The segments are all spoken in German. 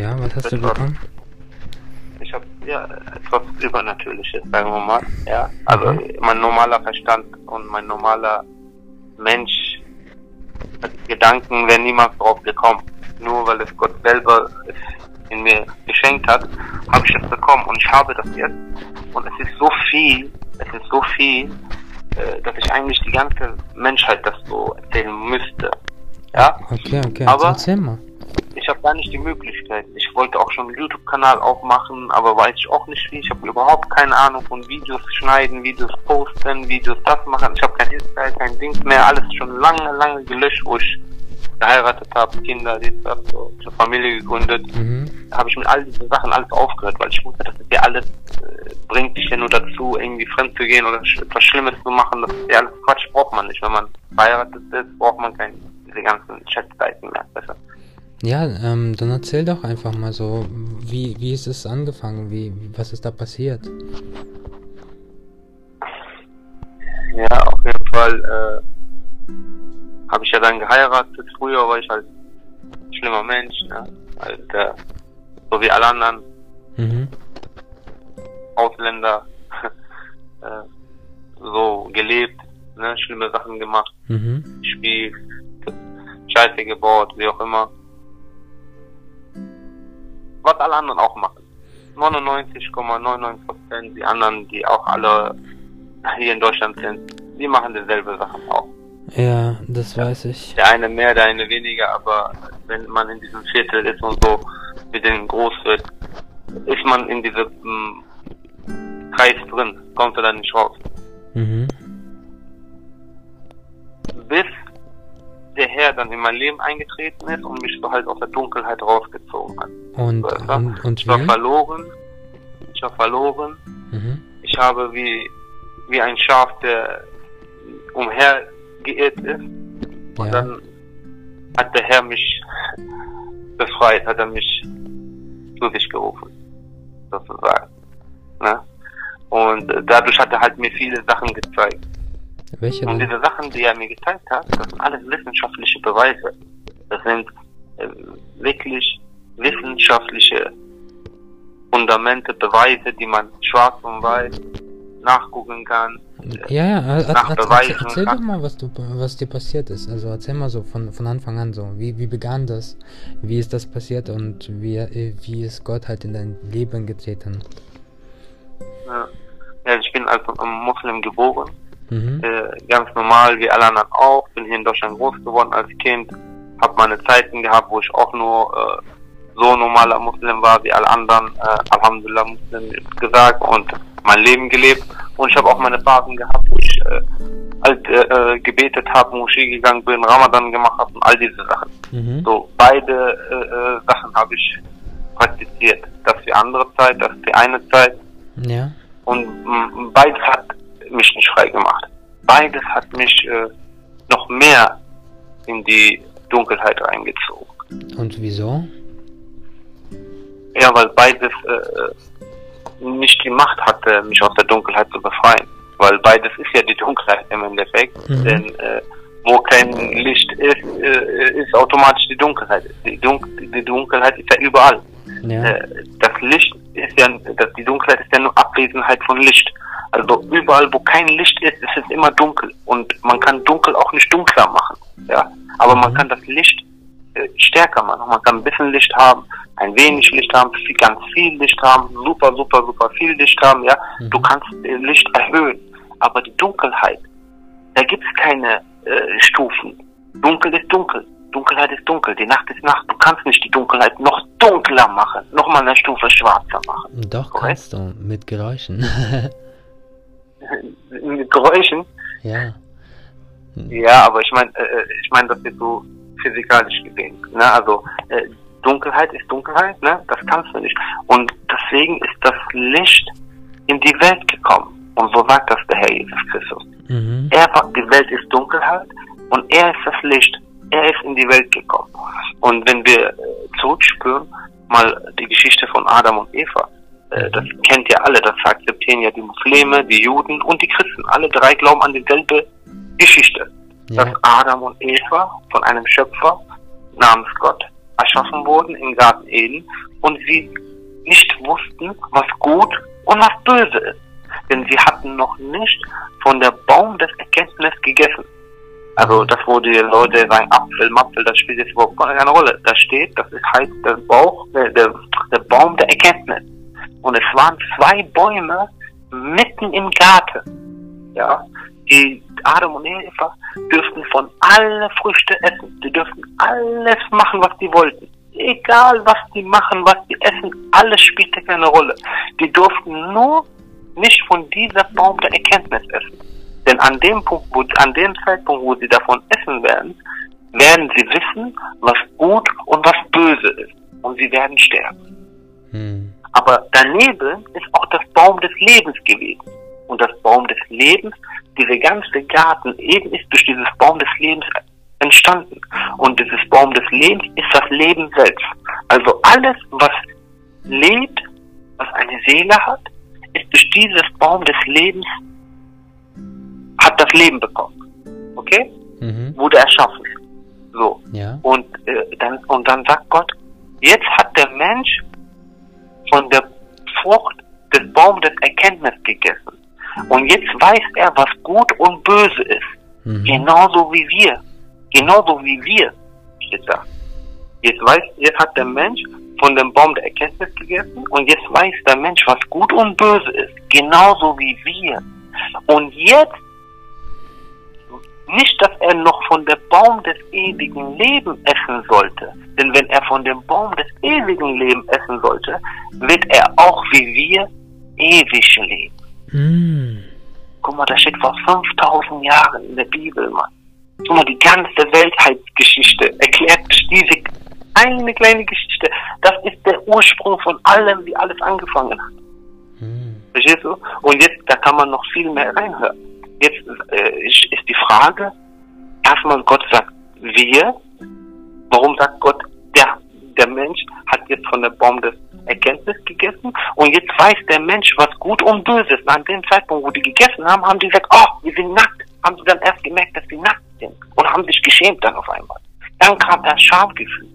Ja, was hast du Etwas- bekommen? Ich habe ja etwas Übernatürliches, sagen wir mal. Ja, also Mhm. mein normaler Verstand und mein normaler Mensch Gedanken wären niemals drauf gekommen. Nur weil es Gott selber in mir geschenkt hat, habe ich das bekommen und ich habe das jetzt. Und es ist so viel, es ist so viel, äh, dass ich eigentlich die ganze Menschheit das so erzählen müsste. Ja, Okay, okay, Aber- erzähl mal. Ich habe gar nicht die Möglichkeit. Ich wollte auch schon einen YouTube-Kanal aufmachen, aber weiß ich auch nicht wie. Ich habe überhaupt keine Ahnung von Videos schneiden, Videos posten, Videos das machen. Ich habe kein Insta, kein Ding mehr. Alles schon lange, lange gelöscht, wo ich geheiratet habe, Kinder, dies, das, so. Habe Familie gegründet. Mhm. Da habe ich mit all diesen Sachen alles aufgehört, weil ich wusste, das ist ja alles, äh, bringt dich ja nur dazu, irgendwie fremd zu gehen oder sch- etwas Schlimmes zu machen. Das ist ja alles Quatsch, braucht man nicht. Wenn man verheiratet ist, braucht man keine, diese ganzen Chatseiten mehr. Besser. Ja, ähm, dann erzähl doch einfach mal so, wie, wie ist es angefangen? Wie, was ist da passiert? Ja, auf jeden Fall äh, habe ich ja dann geheiratet. Früher war ich halt ein schlimmer Mensch, ne? Halt, äh, so wie alle anderen Mhm. Ausländer äh, so gelebt, ne? schlimme Sachen gemacht, Mhm. gespielt, Scheiße gebaut, wie auch immer. Was alle anderen auch machen. 99,99 Prozent, die anderen, die auch alle hier in Deutschland sind, die machen dieselbe Sachen auch. Ja, das weiß ich. Der eine mehr, der eine weniger, aber wenn man in diesem Viertel ist und so mit denen groß wird, ist man in diesem mm, Kreis drin, kommt er dann nicht raus. Mhm. Bis der Herr dann in mein Leben eingetreten ist und mich so halt aus der Dunkelheit rausgezogen hat. Und, du? und, und Ich war verloren, ich war verloren, Mhm. ich habe wie, wie ein Schaf, der umher geirrt ist, und Ja. dann hat der Herr mich befreit, hat er mich zu sich gerufen, sozusagen. Ne? Und äh, dadurch hat er halt mir viele Sachen gezeigt. Welche Und denn? diese Sachen, die er mir gezeigt hat, das sind alles wissenschaftliche Beweise. Das sind äh, wirklich wissenschaftliche Fundamente, Beweise, die man schwarz und weiß nachgucken kann. Ja, ja, nach er, Beweisen erzähl, erzähl doch mal, was, du, was dir passiert ist. Also erzähl mal so von, von Anfang an so. Wie, wie begann das? Wie ist das passiert und wie, äh, wie ist Gott halt in dein Leben getreten? Ja, Ja, ich bin als Muslim geboren. Mhm. äh, ganz normal wie alle anderen auch. Bin hier in Deutschland groß geworden als Kind. Hab meine Zeiten gehabt, wo ich auch nur äh, so normaler Muslim war wie alle anderen. Äh, Alhamdulillah Muslim gesagt und mein Leben gelebt. Und ich habe auch meine Phasen gehabt, wo ich äh, halt, äh, gebetet habe, Moschee gegangen bin, Ramadan gemacht habe und all diese Sachen. Mhm. So beide äh, äh, Sachen habe ich praktiziert. Das für andere Zeit, das für eine Zeit. Ja. Und mm, beides hat mich nicht frei gemacht. Beides hat mich äh, noch mehr in die Dunkelheit reingezogen. Und wieso? Ja, weil beides äh, nicht die Macht hatte, mich aus der Dunkelheit zu befreien. Weil beides ist ja die Dunkelheit im Endeffekt. Mhm. Denn äh, wo kein Licht ist, äh, ist automatisch die Dunkelheit. Die, Dun die Dunkelheit ist ja überall. Ja. Äh, das Licht ist ja, das, die Dunkelheit ist ja nur Abwesenheit von Licht. Also überall, wo kein Licht ist, ist es immer dunkel. Und man kann dunkel auch nicht dunkler machen. Ja, aber man Mhm. kann das Licht äh, stärker machen. Man kann ein bisschen Licht haben, ein wenig Licht haben, viel, ganz viel Licht haben, super, super, super viel Licht haben. Ja, Mhm. du kannst äh, Licht erhöhen. Aber die Dunkelheit, da gibt es keine äh, Stufen. Dunkel ist dunkel. Dunkelheit ist dunkel. Die Nacht ist Nacht. Du kannst nicht die Dunkelheit noch dunkler machen, noch mal eine Stufe schwarzer machen. Doch, korrekt. kannst du. Mit Geräuschen. Mit Geräuschen. ja. Ja, aber ich meine, äh, ich meine, das ist so physikalisch gesehen. Ne? Also äh, Dunkelheit ist Dunkelheit, ne? Das kannst du nicht. Und deswegen ist das Licht in die Welt gekommen. Und so sagt das der Herr Jesus Christus. Mhm. Er die Welt ist Dunkelheit und er ist das Licht. Er ist in die Welt gekommen. Und wenn wir äh, zurückspüren, mal die Geschichte von Adam und Eva, äh, das kennt ihr alle, das akzeptieren ja die Muslime, die Juden und die Christen. Alle drei glauben an dieselbe Geschichte. Ja. Dass Adam und Eva von einem Schöpfer namens Gott erschaffen wurden im Garten Eden und sie nicht wussten, was gut und was böse ist. Denn sie hatten noch nicht von der Baum des Erkenntnis gegessen. Also das, wo die Leute sagen, Apfel, Mapfel, das spielt jetzt überhaupt keine Rolle. Da steht, das ist heißt der Bauch, der, der, der Baum der Erkenntnis. Und es waren zwei Bäume mitten im Garten. Ja, die Adam und Eva dürften von alle Früchte essen. Die dürften alles machen, was die wollten. Egal, was die machen, was die essen, alles spielte keine Rolle. Die durften nur nicht von dieser Baum der Erkenntnis essen. Denn an dem Punkt, wo, an dem Zeitpunkt, wo sie davon essen werden, werden sie wissen, was gut und was böse ist. Und sie werden sterben. Hm. Aber daneben ist auch das Baum des Lebens gewesen. Und das Baum des Lebens, dieser ganze Garten eben ist durch dieses Baum des Lebens entstanden. Und dieses Baum des Lebens ist das Leben selbst. Also alles, was lebt, was eine Seele hat, ist durch dieses Baum des Lebens, hat das Leben bekommen. Okay? Mhm. Wurde erschaffen. So. Ja. Und, äh, dann, und dann sagt Gott, jetzt hat der Mensch von der Frucht des Baums des Erkenntnis gegessen. Und jetzt weiß er, was gut und böse ist. Mhm. Genauso wie wir. Genauso wie wir, steht da. Jetzt weiß, jetzt hat der Mensch von dem Baum der Erkenntnis gegessen und jetzt weiß der Mensch, was gut und böse ist. Genauso wie wir. Und jetzt nicht, dass er noch von dem Baum des ewigen Lebens essen sollte. Denn wenn er von dem Baum des ewigen Lebens essen sollte, wird er auch wie wir ewig leben. Mm. Guck mal, da steht vor 5000 Jahren in der Bibel, Mann. Guck mal, die ganze Weltheitsgeschichte erklärt durch diese eine kleine Geschichte. Das ist der Ursprung von allem, wie alles angefangen hat. Mm. Verstehst du? Und jetzt, da kann man noch viel mehr reinhören. Jetzt äh, ist die Frage, erstmal Gott sagt wir, warum sagt Gott der, der Mensch hat jetzt von der Baum des Erkenntnis gegessen und jetzt weiß der Mensch, was gut und böse ist. An dem Zeitpunkt, wo die gegessen haben, haben die gesagt, oh, wir sind nackt. Haben sie dann erst gemerkt, dass sie nackt sind und haben sich geschämt dann auf einmal. Dann kam das Schamgefühl.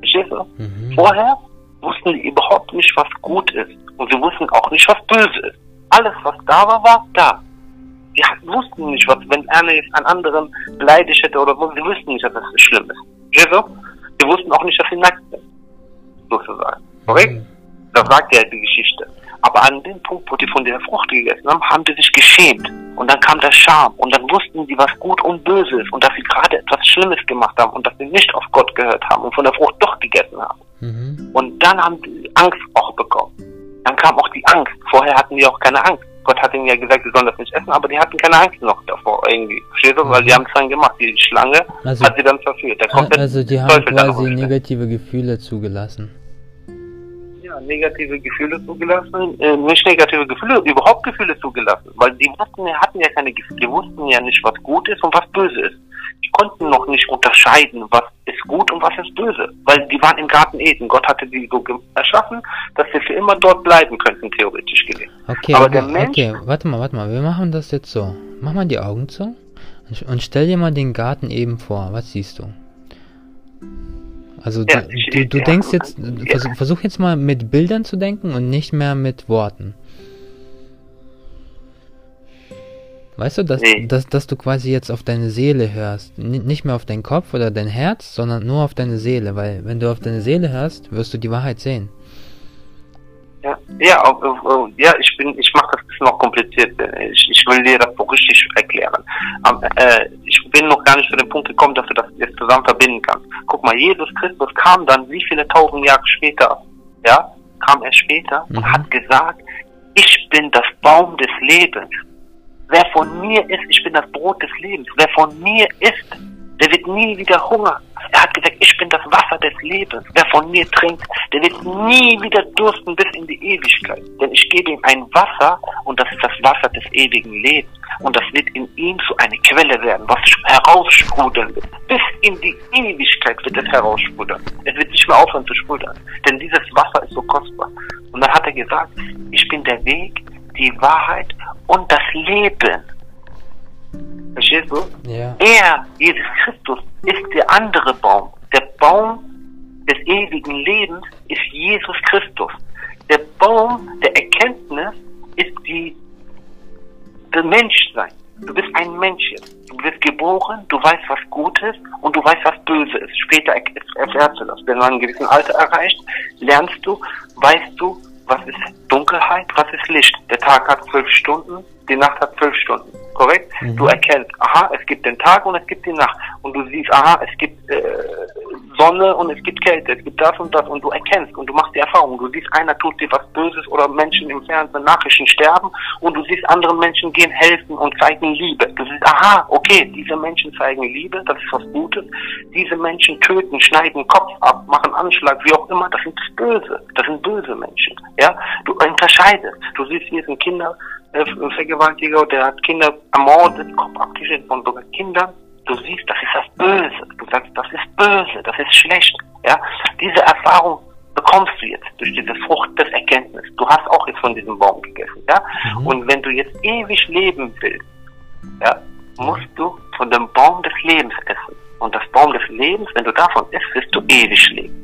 Verstehst du? Mhm. Vorher wussten die überhaupt nicht, was gut ist und sie wussten auch nicht, was böse ist. Alles, was da war, war da die wussten nicht, was, wenn einer jetzt einen anderen beleidigt hätte oder so, sie wussten nicht, dass das schlimm ist. Verstehst du? Sie wussten auch nicht, dass sie nackt sind. Sozusagen. Korrekt? Mhm. Das sagt ja die Geschichte. Aber an dem Punkt, wo die von der Frucht gegessen haben, haben die sich geschämt. Und dann kam der Scham. Und dann wussten sie, was gut und böse ist. Und dass sie gerade etwas Schlimmes gemacht haben. Und dass sie nicht auf Gott gehört haben. Und von der Frucht doch gegessen haben. Mhm. Und dann haben sie Angst auch bekommen. Dann kam auch die Angst. Vorher hatten die auch keine Angst. Gott hat ihnen ja gesagt, sie sollen das nicht essen, aber die hatten keine Angst noch davor irgendwie. Verstehst du? Weil die haben es dann gemacht. Die Schlange also, hat sie dann verführt. also die haben quasi negative Gefühle zugelassen. Negative Gefühle zugelassen, äh, nicht negative Gefühle, überhaupt Gefühle zugelassen. Weil die wussten, hatten ja keine Gefühle, die wussten ja nicht, was gut ist und was böse ist. Die konnten noch nicht unterscheiden, was ist gut und was ist böse. Weil die waren im Garten Eden. Gott hatte die so erschaffen, dass sie für immer dort bleiben könnten, theoretisch gesehen. Okay, aber der Mensch. Okay, warte mal, warte mal. Wir machen das jetzt so. Mach mal die Augen zu und stell dir mal den Garten eben vor. Was siehst du? Also ja, du, du, du ja. denkst jetzt, versuch, versuch jetzt mal mit Bildern zu denken und nicht mehr mit Worten. Weißt du, dass, nee. dass, dass du quasi jetzt auf deine Seele hörst. N nicht mehr auf deinen Kopf oder dein Herz, sondern nur auf deine Seele. Weil wenn du auf deine Seele hörst, wirst du die Wahrheit sehen. Ja, ja, ja ich bin, ich mache das bisschen noch kompliziert. Ich, ich will dir das so richtig erklären. Aber, äh, ich bin noch gar nicht zu dem Punkt gekommen, dass du das jetzt zusammen verbinden kannst. Guck mal, Jesus Christus kam dann wie viele tausend Jahre später, ja, kam er später mhm. und hat gesagt, ich bin das Baum des Lebens. Wer von mir isst, ich bin das Brot des Lebens. Wer von mir isst, der wird nie wieder Hunger. Er hat gesagt, ich bin das Wasser des Lebens. Wer von mir trinkt, der wird nie wieder dursten bis in die Ewigkeit. Denn ich gebe ihm ein Wasser und das ist das Wasser des ewigen Lebens. Und das wird in ihm so eine Quelle werden, was heraussprudeln wird. Bis in die Ewigkeit wird es heraussprudeln. Es wird nicht mehr aufhören zu sprudeln. Denn dieses Wasser ist so kostbar. Und dann hat er gesagt, ich bin der Weg, die Wahrheit und das Leben. Verstehst du? Ja. Er, Jesus Christus, ist der andere Baum. Der Baum des ewigen Lebens ist Jesus Christus. Der Baum der Erkenntnis ist die, der Menschsein. Du bist ein Mensch jetzt. Du bist geboren, du weißt, was gut ist und du weißt, was böse ist. Später erfährst du das. Wenn du ein gewissen Alter erreicht, lernst du, weißt du, was ist Dunkelheit, was ist Licht. Der Tag hat zwölf Stunden, die Nacht hat zwölf Stunden. Korrekt? Mhm. Du erkennst, aha, es gibt den Tag und es gibt die Nacht. Und du siehst, aha, es gibt äh, Sonne und es gibt Kälte, es gibt das und das und du erkennst und du machst die Erfahrung. Du siehst, einer tut dir was Böses oder Menschen im Fernsehen Nachrichten sterben und du siehst, andere Menschen gehen helfen und zeigen Liebe. Du siehst, aha, okay, diese Menschen zeigen Liebe, das ist was Gutes. Diese Menschen töten, schneiden Kopf ab, machen Anschlag, wie auch immer, das sind böse. Das sind böse Menschen. Ja, du unterscheidest. Du siehst, hier sind Kinder, Vergewaltiger, der hat Kinder ermordet, Kopf abgeschnitten von sogar Kindern du siehst, das ist das Böse. Du sagst, das ist böse, das ist schlecht. Ja, diese Erfahrung bekommst du jetzt durch diese Frucht des Erkenntnisses. Du hast auch jetzt von diesem Baum gegessen, ja. Mhm. Und wenn du jetzt ewig leben willst, ja, musst du von dem Baum des Lebens essen. Und das Baum des Lebens, wenn du davon isst, wirst du ewig leben.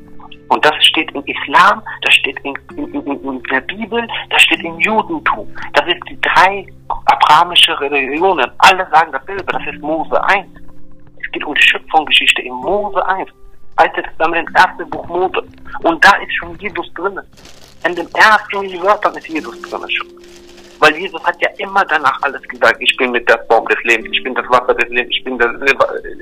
Und das steht im Islam, das steht in, in, in, in der Bibel, das steht im Judentum. Das sind die drei abrahamische Religionen. Alle sagen dasselbe, das ist Mose 1 geht um die Schöpfungsgeschichte in Mose 1. Altes Testament, erste Buch Mose. Und da ist schon Jesus drin. In den ersten Wörtern ist Jesus drin schon. Weil Jesus hat ja immer danach alles gesagt. Ich bin mit das Baum des Lebens, ich bin das Wasser des Lebens, ich bin das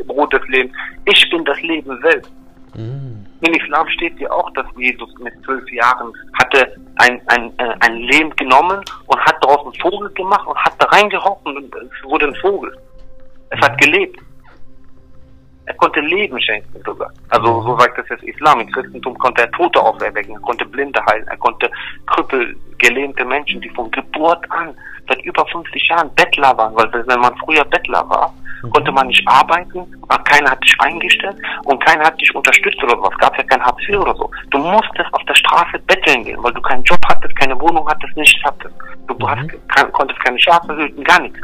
Brot des Lebens, ich bin das Leben selbst. Mhm. In Islam steht ja auch, dass Jesus mit zwölf Jahren hatte ein, ein, äh, ein Lehm genommen und hat daraus einen Vogel gemacht und hat da reingerochen und es wurde ein Vogel. Es hat gelebt. Er konnte Leben schenken sogar. Also so sagt das Islam. Im Christentum konnte er Tote auferwecken, er konnte Blinde heilen, er konnte Krüppel, gelähmte Menschen, die von Geburt an seit über 50 Jahren Bettler waren, weil wenn man früher Bettler war. Konnte man nicht arbeiten, keiner hat dich eingestellt und keiner hat dich unterstützt oder was. Gab ja kein Hartz IV oder so. Du musstest auf der Straße betteln gehen, weil du keinen Job hattest, keine Wohnung hattest, nichts hattest. Du mhm. hast, konntest keine Schafe hüten, gar nichts.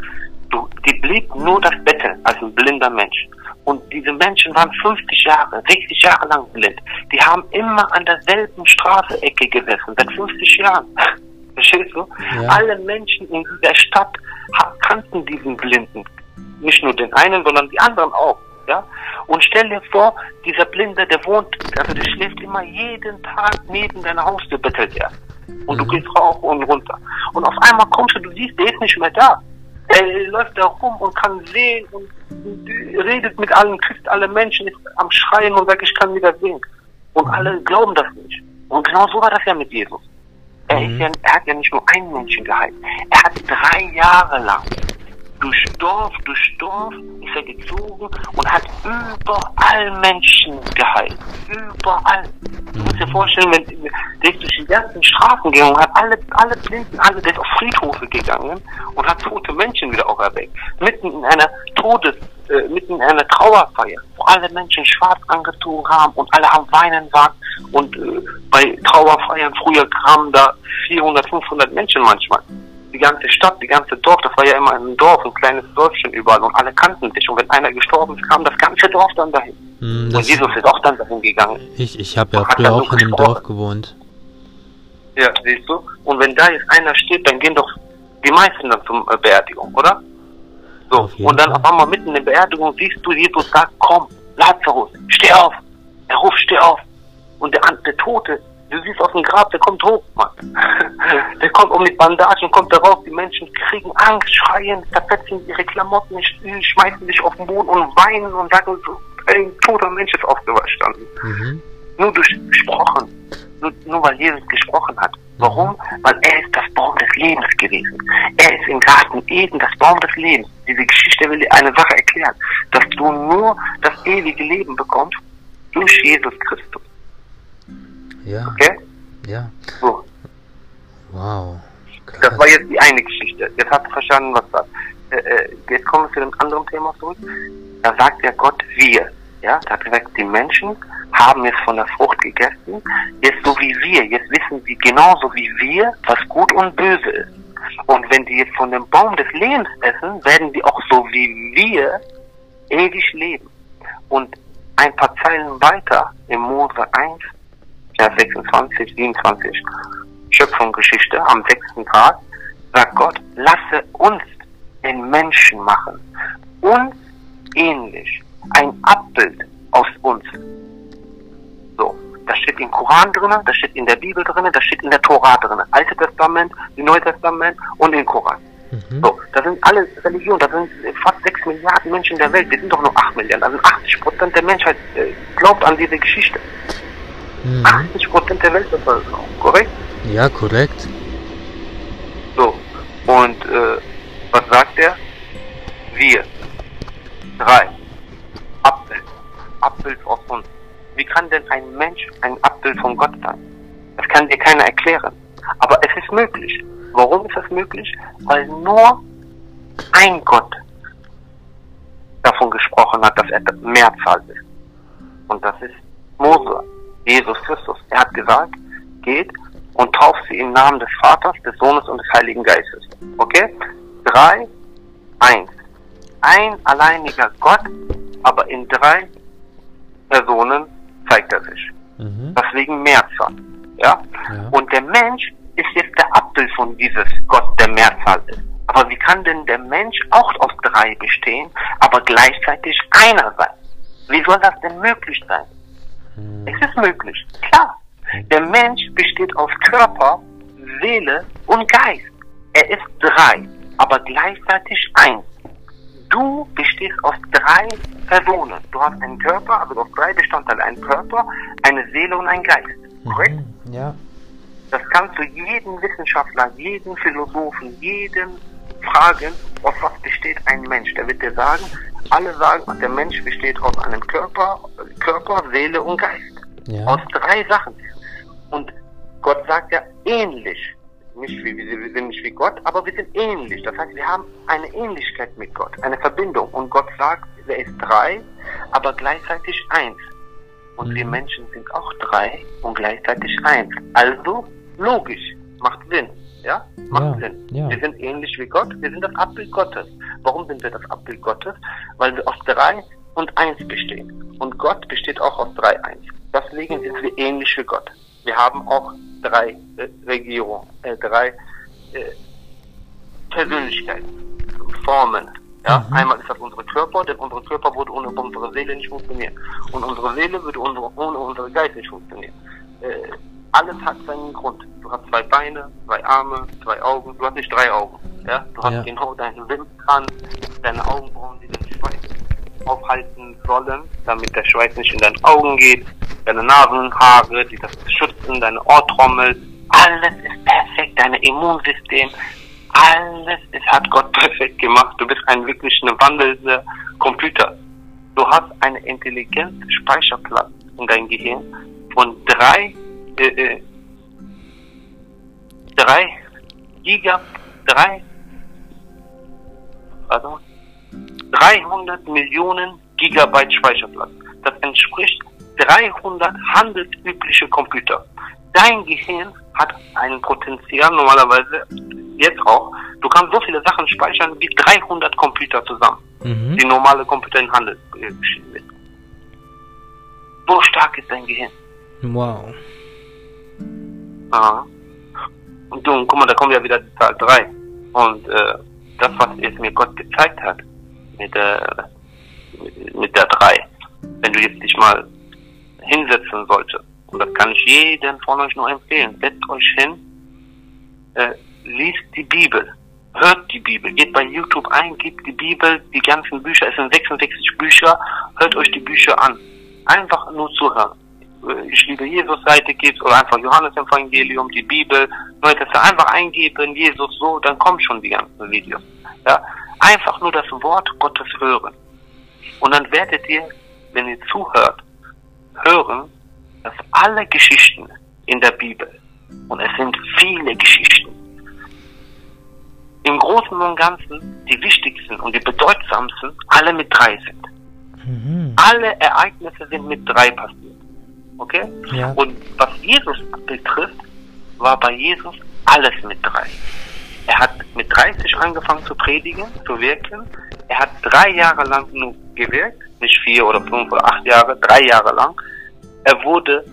Du, die blieb nur das Betteln als ein blinder Mensch. Und diese Menschen waren 50 Jahre, 60 Jahre lang blind. Die haben immer an derselben Straßenecke gesessen, seit 50 Jahren. Verstehst du? Ja. Alle Menschen in der Stadt kannten diesen Blinden. Nicht nur den einen, sondern die anderen auch. Ja? Und stell dir vor, dieser Blinde, der wohnt, also der schläft immer jeden Tag neben deiner Haustür, bettelt er. Und mhm. du gehst rauf und runter. Und auf einmal kommst du, du siehst, der ist nicht mehr da. Er läuft da rum und kann sehen und redet mit allen, küsst alle Menschen, ist am Schreien und sagt, ich kann wieder sehen. Und alle glauben das nicht. Und genau so war das ja mit Jesus. Er, mhm. ja, er hat ja nicht nur einen Menschen geheilt. Er hat drei Jahre lang durch Dorf, durch Dorf ist er gezogen und hat überall Menschen geheilt. Überall. Du musst dir vorstellen, wenn der ist durch die ganzen Straßen gegangen hat alle, alle Blinden, alle, der ist auf Friedhofe gegangen und hat tote Menschen wieder auferweckt. Mitten in einer Todes, äh, mitten in einer Trauerfeier, wo alle Menschen schwarz angezogen haben und alle am Weinen waren und äh, bei Trauerfeiern früher kamen da 400, 500 Menschen manchmal die ganze Stadt, die ganze Dorf, das war ja immer ein Dorf, ein kleines Dörfchen überall und alle kannten dich. Und wenn einer gestorben ist, kam das ganze Dorf dann dahin. Mm, und Jesus ist auch dann dahin gegangen. Ich, ich habe ja früher auch in einem Dorf gewohnt. Ja, siehst du? Und wenn da jetzt einer steht, dann gehen doch die meisten dann zur äh, Beerdigung, oder? So, und dann auf einmal mitten in der Beerdigung siehst du, Jesus sagt, komm, Lazarus, steh auf. Er ruft, steh auf. Und der, der Tote Du siehst aus dem Grab, der kommt hoch, Mann. Der kommt um die Bandagen, kommt da raus, die Menschen kriegen Angst, schreien, zerfetzen ihre Klamotten, schmeißen sich auf den Boden und weinen und sagen so, ein toter Mensch ist aufgestanden. Mhm. Nur durch gesprochen. Nur, nur weil Jesus gesprochen hat. Warum? Weil er ist das Baum des Lebens gewesen. Er ist im Garten Eden das Baum des Lebens. Diese Geschichte will dir eine Sache erklären, dass du nur das ewige Leben bekommst durch Jesus Christus. Ja. Okay? Ja. So. Wow. Krass. Das war jetzt die eine Geschichte. Jetzt hast du verstanden, was das. Äh, äh, jetzt kommen wir zu dem anderen Thema zurück. Da sagt der Gott wir. Ja, da hat gesagt, die Menschen haben jetzt von der Frucht gegessen. Jetzt so wie wir. Jetzt wissen sie genauso wie wir, was gut und böse ist. Und wenn die jetzt von dem Baum des Lebens essen, werden die auch so wie wir ewig leben. Und ein paar Zeilen weiter, im Mose 1, Vers 26, 27, Schöpfungsgeschichte am sechsten Tag, sagt Gott, lasse uns den Menschen machen, uns ähnlich, ein Abbild aus uns. So, das steht im Koran drin, das steht in der Bibel drin, das steht in der Tora drin, Alte Testament, Neue Testament und im Koran. Mhm. So, das sind alle Religionen, das sind fast 6 Milliarden Menschen in der Welt, wir sind doch nur 8 Milliarden, also 80 Prozent der Menschheit äh, glaubt an diese Geschichte. Mhm. 80 Prozent der Weltbevölkerung, korrekt? Ja, korrekt. So, und äh, was sagt er? Wir. Drei. Abbild. Abbild aus uns. Wie kann denn ein Mensch ein Abbild von Gott sein? Das kann dir keiner erklären. Aber es ist möglich. Warum ist das möglich? Weil nur ein Gott davon gesprochen hat, dass er Mehrzahl ist. Und das ist Mose, Jesus Christus. Er hat gesagt, geht und tauft sie im Namen des Vaters, des Sohnes und des Heiligen Geistes. Okay? Drei, eins. Ein alleiniger Gott, aber in drei Personen zeigt er sich. Mhm. Deswegen Mehrzahl. Ja? ja? Und der Mensch ist jetzt der Abbild von dieses Gott, der Mehrzahl ist. Aber wie kann denn der Mensch auch aus drei bestehen, aber gleichzeitig einer sein? Wie soll das denn möglich sein? Mhm. Es ist möglich, klar. Der Mensch besteht aus Körper, Seele und Geist. Er ist drei, aber gleichzeitig eins. Du bestehst aus drei Personen. Du hast einen Körper, also aus drei Bestandteile. Einen Körper, eine Seele und einen Geist. Korrekt? Mhm, ja. Das kannst du jeden Wissenschaftler, jeden Philosophen, jeden fragen, aus was besteht ein Mensch. Der wird dir sagen, alle sagen, der Mensch besteht aus einem Körper, Körper, Seele und Geist. Ja. Aus drei Sachen. Und Gott sagt ja ähnlich. Nicht wie, wir sind nicht wie Gott, aber wir sind ähnlich. Das heißt, wir haben eine Ähnlichkeit mit Gott, eine Verbindung. Und Gott sagt, er ist drei, aber gleichzeitig eins. Und mhm. wir Menschen sind auch drei und gleichzeitig eins. Also logisch, macht Sinn. Ja, macht ja, Sinn. Ja. Wir sind ähnlich wie Gott, wir sind das Abbild Gottes. Warum sind wir das Abbild Gottes? Weil wir aus drei und eins bestehen. Und Gott besteht auch aus drei eins. Deswegen sind wir ähnlich wie Gott. Wir haben auch drei äh, Regierungen, äh, drei äh, Persönlichkeiten, Formen. Ja? Mhm. Einmal ist das unsere Körper, denn unsere Körper würde ohne unsere Seele nicht funktionieren. Und unsere Seele würde unsere, ohne unsere Geist nicht funktionieren. Äh, alles hat seinen Grund. Du hast zwei Beine, zwei Arme, zwei Augen. Du hast nicht drei Augen. Ja? Du hast ja. genau deine Wimpern, deine Augenbrauen, die Schweiß aufhalten sollen, damit der Schweiß nicht in deine Augen geht deine Nasenhaare, die das schützen, deine Ohrtrommel, alles ist perfekt, dein Immunsystem, alles ist, hat Gott perfekt gemacht. Du bist ein wirklich ein wandelnder Computer. Du hast einen intelligenten Speicherplatz in deinem Gehirn von drei, äh, äh, drei Giga, drei, also 300 Millionen Gigabyte Speicherplatz. Das entspricht 300 handelsübliche Computer. Dein Gehirn hat ein Potenzial normalerweise, jetzt auch, du kannst so viele Sachen speichern wie 300 Computer zusammen, mhm. die normale Computer in Handel geschrieben wird. So stark ist dein Gehirn. Wow. Aha. Und du, guck mal, da kommt ja wieder die Zahl 3. Und äh, das, was es mir Gott gezeigt hat, mit der, mit, der 3, wenn du jetzt dich mal hinsetzen sollte. Und das kann ich jedem von euch nur empfehlen. Setzt euch hin, äh, liest die Bibel, hört die Bibel, geht bei YouTube ein, gebt die Bibel, die ganzen Bücher, es sind 66 Bücher, hört euch die Bücher an. Einfach nur zuhören. Äh, ich liebe Jesus Seite gibt's oder einfach Johannes Evangelium, die Bibel, Leute, einfach eingeben, Jesus so, dann kommen schon die ganzen Videos. Ja? Einfach nur das Wort Gottes hören. Und dann werdet ihr, wenn ihr zuhört, hören, dass alle Geschichten in der Bibel, und es sind viele Geschichten, im Großen und Ganzen die wichtigsten und die bedeutsamsten alle mit drei sind. Mhm. Alle Ereignisse sind mit drei passiert. Okay? Ja. Und was Jesus betrifft, war bei Jesus alles mit drei. Er hat mit 30 angefangen zu predigen, zu wirken. Er hat drei Jahre lang nur gewirkt nicht vier oder fünf oder acht Jahre, drei Jahre lang. Er wurde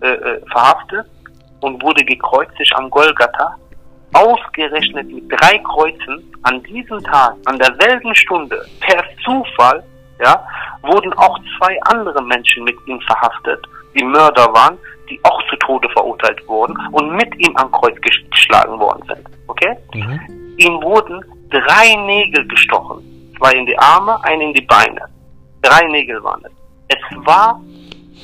äh, äh, verhaftet und wurde gekreuzigt am Golgatha, ausgerechnet mit drei Kreuzen an diesem Tag, an derselben Stunde, per Zufall, ja, wurden auch zwei andere Menschen mit ihm verhaftet, die Mörder waren, die auch zu Tode verurteilt wurden und mit ihm am Kreuz geschlagen worden sind. Okay? Mhm. Ihm wurden drei Nägel gestochen. Zwei in die Arme, ein in die Beine. Drei Nägel waren es. Es war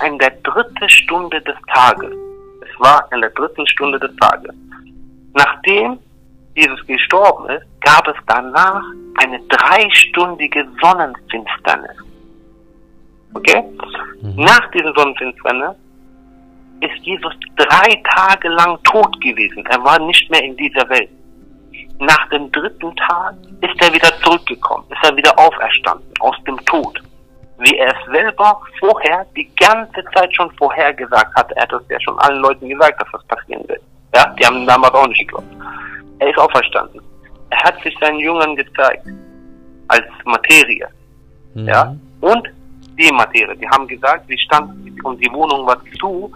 in der dritten Stunde des Tages. Es war in der dritten Stunde des Tages. Nachdem Jesus gestorben ist, gab es danach eine dreistündige Sonnenfinsternis. Okay? Mhm. Nach dieser Sonnenfinsternis ist Jesus drei Tage lang tot gewesen. Er war nicht mehr in dieser Welt. Nach dem dritten Tag ist er wieder zurückgekommen, ist er wieder auferstanden aus dem Tod. Wie er es selber vorher, die ganze Zeit schon vorher gesagt hatte. Er hat es ja schon allen Leuten gesagt, dass das passieren wird. Ja, die haben damals auch nicht geglaubt. Er ist auferstanden. Er hat sich seinen Jüngern gezeigt. Als Materie. Mhm. Ja, und die Materie. Die haben gesagt, sie stand und die Wohnung war zu,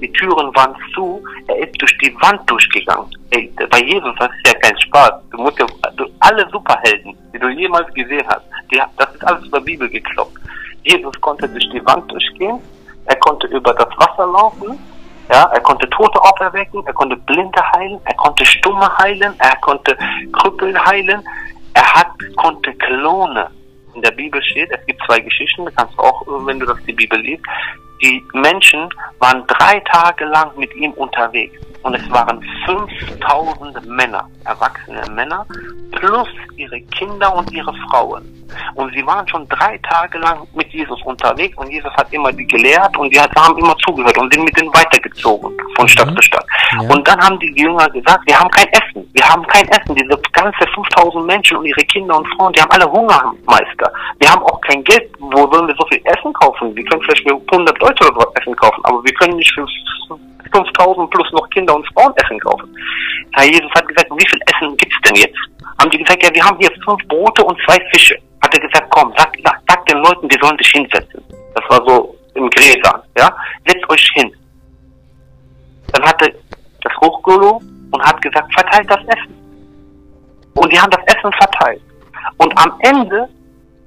die Türen waren zu, er ist durch die Wand durchgegangen. Ey, bei Jesus, das ist ja kein Spaß. Du musst ja, du, alle Superhelden, die du jemals gesehen hast, die, das ist alles über Bibel gekloppt. Jesus konnte durch die Wand durchgehen, er konnte über das Wasser laufen, ja, er konnte Tote auferwecken, er konnte Blinde heilen, er konnte Stumme heilen, er konnte Krüppel heilen, er hat, konnte Klone. In der Bibel steht, es gibt zwei Geschichten, da kannst du auch, wenn du das die Bibel liest, die Menschen waren drei Tage lang mit ihm unterwegs. Und es waren 5000 Männer, erwachsene Männer, plus ihre Kinder und ihre Frauen. Und sie waren schon drei Tage lang mit Jesus unterwegs und Jesus hat immer die gelehrt und die haben immer zugehört und sind mit denen weitergezogen von Stadt mhm. zu Stadt. Ja. Und dann haben die Jünger gesagt, wir haben kein Essen, wir haben kein Essen. Diese ganze 5000 Menschen und ihre Kinder und Frauen, die haben alle Hunger, Meister. Wir haben auch kein Geld, wo sollen wir so viel Essen kaufen? Wir können vielleicht für 100 Leute so Essen kaufen, aber wir können nicht für 5000 plus noch Kinder und Frauen Essen kaufen. Herr Jesus hat gesagt, wie viel Essen gibt's denn jetzt? Haben die gesagt, ja, wir haben hier fünf Brote und zwei Fische. Hat er gesagt, komm, sag, sag, sag den Leuten, die sollen sich hinsetzen. Das war so im Gräser, ja. Setzt euch hin. Dann hat er das hochgelobt und hat gesagt, verteilt das Essen. Und die haben das Essen verteilt. Und am Ende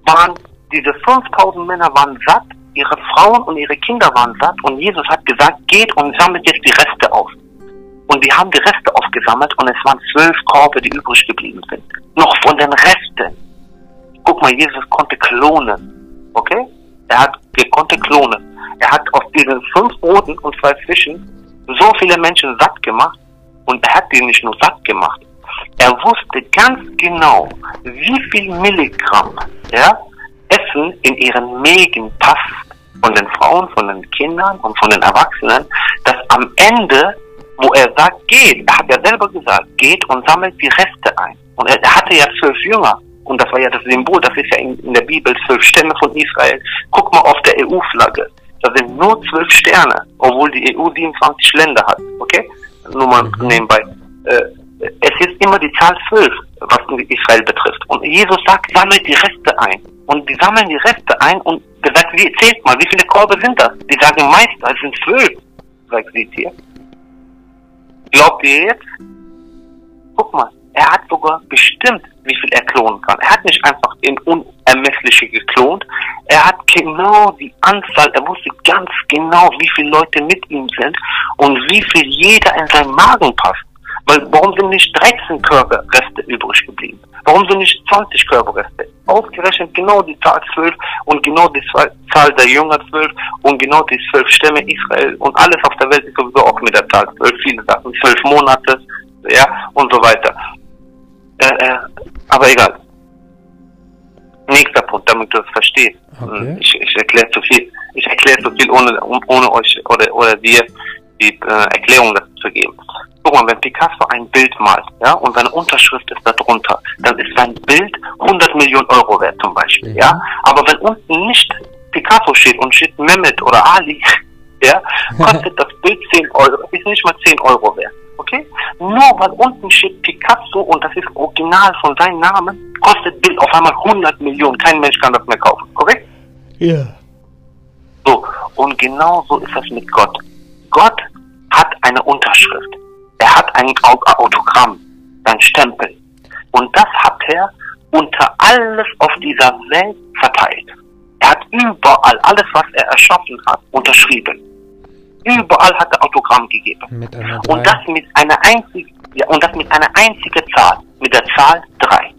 waren diese 5000 Männer waren satt ihre Frauen und ihre Kinder waren satt und Jesus hat gesagt, geht und sammelt jetzt die Reste auf. Und die haben die Reste aufgesammelt und es waren zwölf Korbe, die übrig geblieben sind. Noch von den Resten. Guck mal, Jesus konnte klonen. Okay? Er hat, er konnte klonen. Er hat aus diesen fünf Broten und zwei Fischen so viele Menschen satt gemacht und er hat die nicht nur satt gemacht. Er wusste ganz genau, wie viel Milligramm, ja, Essen in ihren Mägen passt von den Frauen, von den Kindern und von den Erwachsenen, dass am Ende, wo er sagt, geht, er hat ja selber gesagt, geht und sammelt die Reste ein. Und er, er hatte ja zwölf Jünger. Und das war ja das Symbol, das ist ja in, in der Bibel zwölf Stämme von Israel. Guck mal auf der EU-Flagge. Da sind nur zwölf Sterne, obwohl die EU 27 Länder hat. Okay? Nur mal mhm. nebenbei. Äh, es ist immer die Zahl zwölf, was Israel betrifft. Und Jesus sagt, sammelt die Reste ein. Und die sammeln die Reste ein und gesagt, wie, zählt mal, wie viele Korbe sind das? Die sagen, Meister, es sind zwölf, sagt sie hier. Glaubt ihr jetzt? Guck mal, er hat sogar bestimmt, wie viel er klonen kann. Er hat nicht einfach in Unermessliche geklont. Er hat genau die Anzahl, er wusste ganz genau, wie viele Leute mit ihm sind und wie viel jeder in seinen Magen passt. Weil warum sind nicht 13 Körperreste übrig geblieben? Warum sind nicht 20 Körperreste? Ausgerechnet genau die Zahl 12 und genau die Zahl der Jünger 12 und genau die 12 Stämme Israel und alles auf der Welt ist sowieso auch mit der Zahl 12. Viele Sachen, 12 Monate, ja, und so weiter. Äh, äh, aber egal. Nächster Punkt, damit du es verstehst. Okay. Ich, ich erkläre zu viel. Ich erkläre zu viel, ohne, ohne euch oder, oder dir die äh, Erklärung dazu zu geben. Guck mal, wenn Picasso ein Bild malt, ja, und seine Unterschrift ist da drunter, dann ist sein Bild 100 Millionen Euro wert zum Beispiel, ja. ja? Aber wenn unten nicht Picasso steht und steht Mehmet oder Ali, ja, kostet das Bild 10 Euro, ist nicht mal 10 Euro wert, okay? Nur weil unten steht Picasso und das ist original von seinem Namen, kostet Bild auf einmal 100 Millionen. Kein Mensch kann das mehr kaufen, korrekt? Ja. So, und genau so ist es mit Gott. Gott hat eine Unterschrift. Er hat ein Autogramm, sein Stempel. Und das hat er unter alles auf dieser Welt verteilt. Er hat überall alles, was er erschaffen hat, unterschrieben. Überall hat er Autogramm gegeben. und das mit einer einzigen, ja, und das mit einer einzigen Zahl, mit der Zahl 3.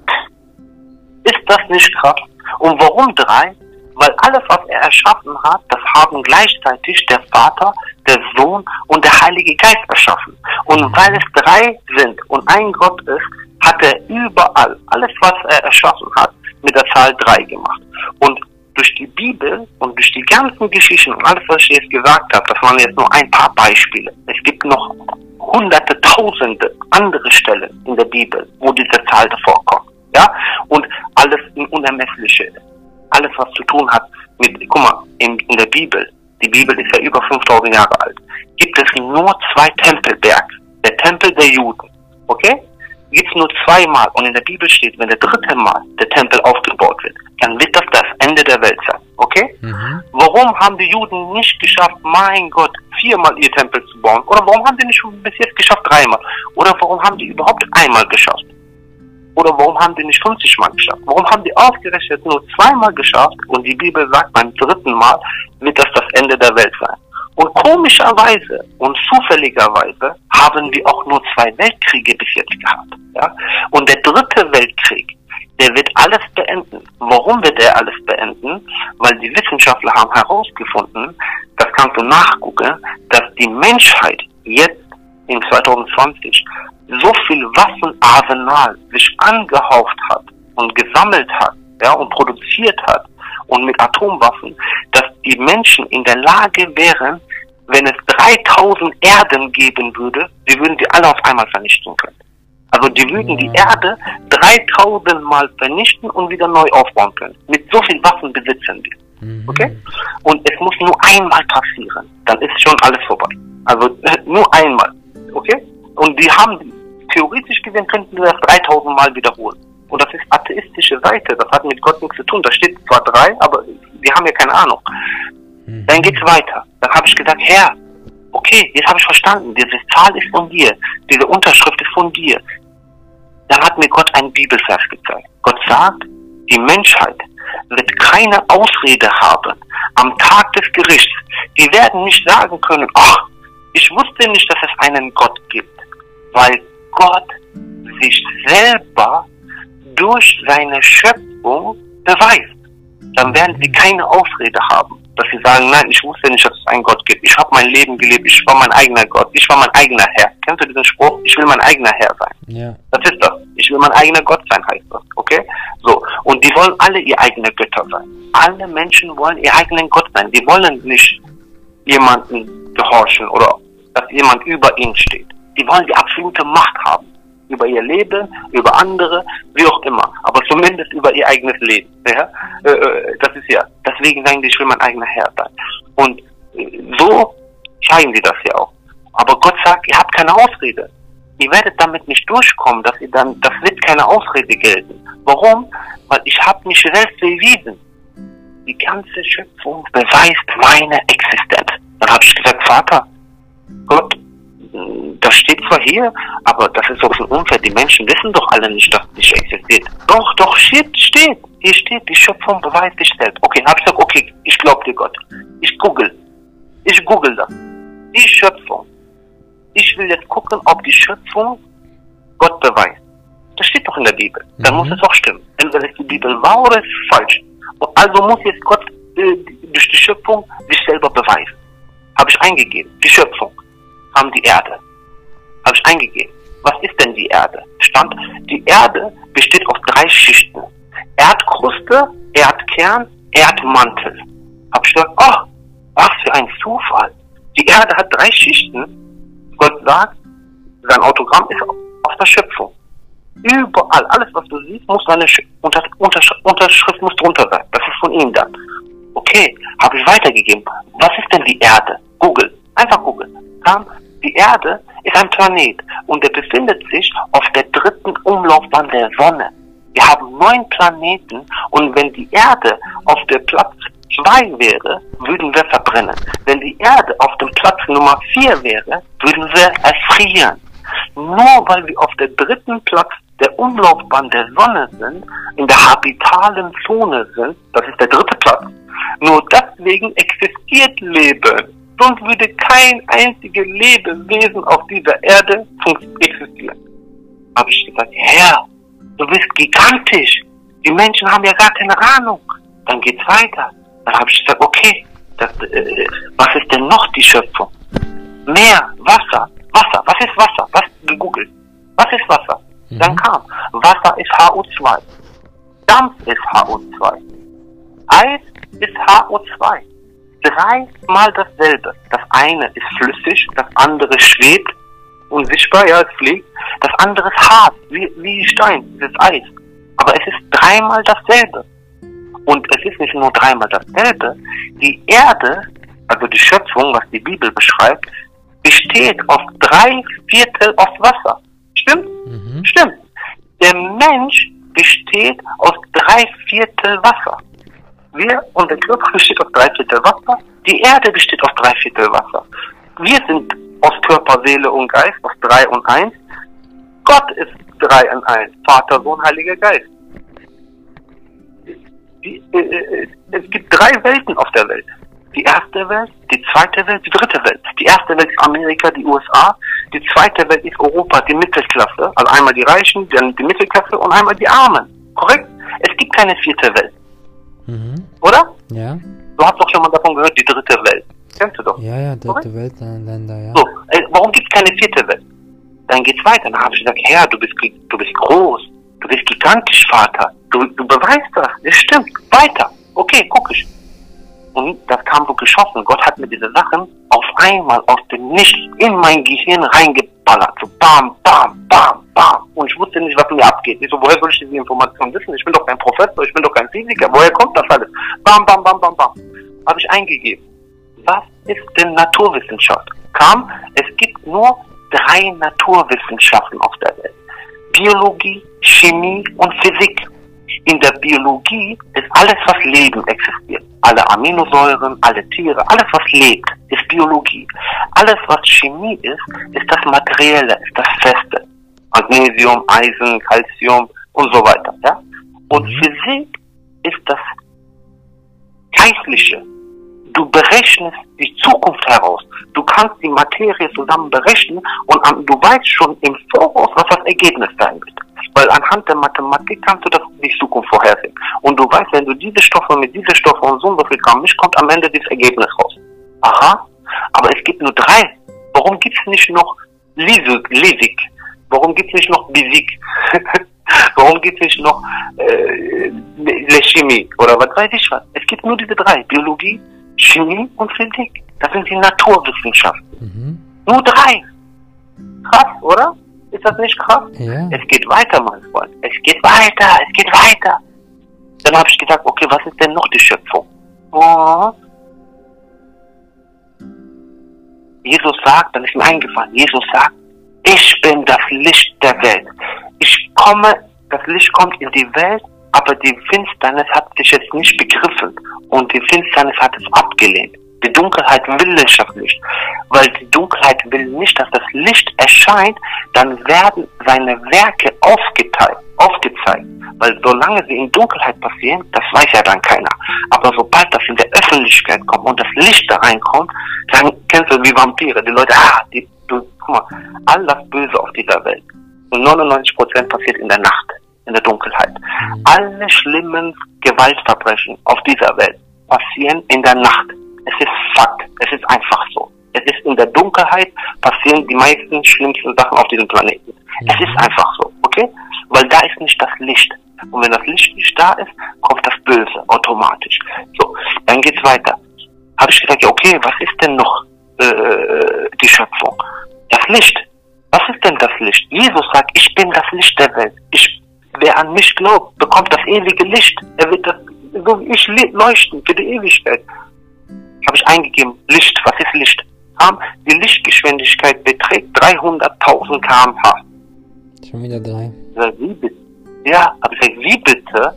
Ist das nicht krass? Und warum 3? Weil alles, was er erschaffen hat, das haben gleichzeitig der Vater, der Sohn und der Heilige Geist erschaffen. Und weil es drei sind und ein Gott ist, hat er überall alles, was er erschaffen hat, mit der Zahl 3 gemacht. Und durch die Bibel und durch die ganzen Geschichten und alles, was ich jetzt gesagt habe, das waren jetzt nur ein paar Beispiele. Es gibt noch hunderte, tausende andere Stellen in der Bibel, wo diese Zahl vorkommt. Ja? Und alles in Unermessliche. Alles, was zu tun hat mit, guck mal, in, in der Bibel, die Bibel ist ja über 5000 Jahre alt, gibt es nur zwei Tempelberge. Der Tempel der Juden. Okay? gibt es nur zweimal und in der Bibel steht, wenn der dritte Mal der Tempel aufgebaut wird, dann wird das das Ende der Welt sein. Okay? Mhm. Warum haben die Juden nicht geschafft, mein Gott, viermal ihr Tempel zu bauen? Oder warum haben die nicht bis jetzt geschafft, dreimal? Oder warum haben die überhaupt einmal geschafft? Oder warum haben die nicht 50 Mal geschafft? Warum haben die ausgerechnet nur zweimal geschafft und die Bibel sagt, beim dritten Mal wird das das Ende der Welt sein? Und komischerweise und zufälligerweise haben wir auch nur zwei Weltkriege bis jetzt gehabt. Ja? Und der dritte Weltkrieg, der wird alles beenden. Warum wird er alles beenden? Weil die Wissenschaftler haben herausgefunden, das kannst du nachgucken, dass die Menschheit jetzt in 2020 so viel Waffenarsenal sich angehauft hat und gesammelt hat ja, und produziert hat und mit Atomwaffen, dass die Menschen in der Lage wären, wenn es 3000 Erden geben würde, die würden die alle auf einmal vernichten können. Also die würden die Erde 3000 Mal vernichten und wieder neu aufbauen können. Mit so viel Waffen besitzen wir. Mhm. Okay? Und es muss nur einmal passieren. Dann ist schon alles vorbei. Also nur einmal. Okay? Und die haben, theoretisch gesehen, könnten sie das 3000 Mal wiederholen. Und das ist atheistische Seite. Das hat mit Gott nichts zu tun. Da steht zwar drei, aber wir haben ja keine Ahnung. Mhm. Dann geht's weiter. Dann habe ich gesagt, Herr, okay, jetzt habe ich verstanden, diese Zahl ist von dir, diese Unterschrift ist von dir. Dann hat mir Gott einen Bibelvers gezeigt. Gott sagt, die Menschheit wird keine Ausrede haben am Tag des Gerichts. Die werden nicht sagen können, ach, ich wusste nicht, dass es einen Gott gibt, weil Gott sich selber durch seine Schöpfung beweist. Dann werden sie keine Ausrede haben dass sie sagen, nein, ich wusste nicht, dass es einen Gott gibt. Ich habe mein Leben gelebt, ich war mein eigener Gott, ich war mein eigener Herr. Kennst du diesen Spruch? Ich will mein eigener Herr sein. Ja. Das ist das. Ich will mein eigener Gott sein, heißt das. Okay? So. Und die wollen alle ihr eigener Götter sein. Alle Menschen wollen ihr eigenen Gott sein. Die wollen nicht jemanden gehorchen oder dass jemand über ihnen steht. Die wollen die absolute Macht haben über ihr Leben, über andere, wie auch immer, aber zumindest über ihr eigenes Leben. Ja? Äh, äh, das ist ja, deswegen sagen die, ich will mein eigener Herr sein. Und so zeigen sie das ja auch. Aber Gott sagt, ihr habt keine Ausrede. Ihr werdet damit nicht durchkommen, dass ihr dann, das wird keine Ausrede gelten. Warum? Weil ich habe mich selbst bewiesen. Die ganze Schöpfung beweist meine Existenz. Dann habe ich gesagt, Vater, Gott, das steht zwar hier, aber das ist doch so unfair. Die Menschen wissen doch alle nicht, dass es nicht existiert. Doch, doch, steht, steht. Hier steht, die Schöpfung beweist sich selbst. Okay, habe ich gesagt, okay, ich glaube dir Gott. Ich google. Ich google das. Die Schöpfung. Ich will jetzt gucken, ob die Schöpfung Gott beweist. Das steht doch in der Bibel. Dann mhm. muss es auch stimmen. Entweder ist die Bibel wahr oder ist es falsch. Also muss jetzt Gott äh, durch die Schöpfung sich selber beweisen. Habe ich eingegeben. Die Schöpfung kam die Erde. Habe ich eingegeben. Was ist denn die Erde? Stand, die Erde besteht aus drei Schichten. Erdkruste, Erdkern, Erdmantel. Hab ich gedacht, oh, was für ein Zufall. Die Erde hat drei Schichten. Gott sagt, sein Autogramm ist aus der Schöpfung. Überall, alles was du siehst, muss eine Unter Untersch Unterschrift muss drunter sein. Das ist von ihm dann. Okay, habe ich weitergegeben. Was ist denn die Erde? Google. Einfach Google. Kam die Erde ist ein Planet und er befindet sich auf der dritten Umlaufbahn der Sonne. Wir haben neun Planeten und wenn die Erde auf der Platz 2 wäre, würden wir verbrennen. Wenn die Erde auf dem Platz Nummer 4 wäre, würden wir erfrieren. Nur weil wir auf der dritten Platz der Umlaufbahn der Sonne sind, in der habitalen Zone sind, das ist der dritte Platz, nur deswegen existiert Leben. Sonst würde kein einziges Lebewesen auf dieser Erde existieren. Habe ich gesagt, Herr, du bist gigantisch. Die Menschen haben ja gar keine Ahnung. Dann geht's weiter. Dann habe ich gesagt, okay, das, äh, was ist denn noch die Schöpfung? Meer, Wasser, Wasser. Was ist Wasser? Was gegoogelt? Was ist Wasser? Mhm. Dann kam, Wasser ist HO2. Dampf ist HO2. Eis ist HO2. Dreimal dasselbe. Das eine ist flüssig, das andere schwebt, unsichtbar, ja, es fliegt. Das andere ist hart, wie, wie Stein, das Eis. Aber es ist dreimal dasselbe. Und es ist nicht nur dreimal dasselbe. Die Erde, also die Schöpfung, was die Bibel beschreibt, besteht aus drei Viertel aus Wasser. Stimmt? Mhm. Stimmt. Der Mensch besteht aus drei Viertel Wasser. Wir, unser Körper besteht aus drei Viertel Wasser. Die Erde besteht aus drei Viertel Wasser. Wir sind aus Körper, Seele und Geist aus drei und eins. Gott ist drei und eins. Vater, Sohn, Heiliger Geist. Äh, äh, es gibt drei Welten auf der Welt. Die erste Welt, die zweite Welt, die dritte Welt. Die erste Welt ist Amerika, die USA. Die zweite Welt ist Europa, die Mittelklasse. Also einmal die Reichen, dann die Mittelklasse und einmal die Armen. Korrekt? Es gibt keine vierte Welt. Mhm. Oder? Ja. Du hast doch schon mal davon gehört, die dritte Welt. Kennst du doch. Ja, ja, dritte Weltländer, ja. So, äh, warum gibt es keine vierte Welt? Dann geht's weiter. Dann habe ich gesagt, Herr, du bist, du bist groß. Du bist gigantisch, Vater. Du, du beweist das. Das stimmt. Weiter. Okay, guck ich. Und das kam so geschossen. Gott hat mir diese Sachen auf einmal aus dem Nichts in mein Gehirn reingeballert. So bam, bam, bam, bam. Und ich wusste nicht, was mir abgeht. Ich so, woher soll ich diese Information wissen? Ich bin doch kein Professor, ich bin doch kein Physiker. Woher kommt das alles? Bam, bam, bam, bam, bam. Habe ich eingegeben. Was ist denn Naturwissenschaft? Kam, es gibt nur drei Naturwissenschaften auf der Welt. Biologie, Chemie und Physik. In der Biologie ist alles, was Leben existiert. Alle Aminosäuren, alle Tiere, alles, was lebt, ist Biologie. Alles, was Chemie ist, ist das Materielle, ist das Feste. Magnesium, Eisen, Calcium und so weiter. Ja? Und mhm. Physik ist das Geistliche. Du berechnest die Zukunft heraus. Du kannst die Materie zusammen berechnen und du weißt schon im Voraus, was das Ergebnis sein wird. Weil anhand der Mathematik kannst du das die Zukunft vorhersehen. Und du weißt, wenn du diese Stoffe mit diesen Stoffen und so und so viel Gramm kommt am Ende dieses Ergebnis raus. Aha, aber es gibt nur drei. Warum gibt es nicht noch Lisik? Warum gibt es nicht noch Physik? Warum gibt es nicht noch äh, Chemie oder was weiß ich was? Es gibt nur diese drei. Biologie, Chemie und Physik. Das sind die Naturwissenschaften. Mhm. Nur drei. Krass, oder? Ist das nicht krass? Ja. Es geht weiter, mein Freund. Es geht weiter, es geht weiter. Dann habe ich gedacht, okay, was ist denn noch die Schöpfung? Oh. Jesus sagt, dann ist mir eingefallen, Jesus sagt, ich bin das Licht der Welt. Ich komme, das Licht kommt in die Welt, aber die Finsternis hat sich jetzt nicht begriffen und die Finsternis hat es abgelehnt. Die Dunkelheit will nicht das Licht, weil die Dunkelheit will nicht, dass das Licht erscheint, dann werden seine Werke aufgeteilt, aufgezeigt. Weil solange sie in Dunkelheit passieren, das weiß ja dann keiner. Aber sobald das in der Öffentlichkeit kommt und das Licht da reinkommt, dann kennst du wie Vampire. Die Leute, ah, die, du, guck mal, all das Böse auf dieser Welt. Und 99 Prozent passiert in der Nacht, in der Dunkelheit. Mhm. Alle schlimmen Gewaltverbrechen auf dieser Welt passieren in der Nacht. Es ist Fakt. Es ist einfach so. Es ist in der Dunkelheit passieren die meisten schlimmsten Sachen auf diesem Planeten. Mhm. Es ist mhm. einfach so, okay? Weil da ist nicht das Licht. Und wenn das Licht nicht da ist, kommt das Böse automatisch. So, dann geht's weiter. Habe ich gesagt, ja, okay, was ist denn noch äh, die Schöpfung? Das Licht. Was ist denn das Licht? Jesus sagt, ich bin das Licht der Welt. Ich, wer an mich glaubt, bekommt das ewige Licht. Er wird das, so wie ich leuchten für die Ewigkeit habe ich eingegeben, Licht, was ist Licht? Die Lichtgeschwindigkeit beträgt 300.000 km/h. Schon wieder drei. Wie bitte? Ja, aber ich sage, wie bitte?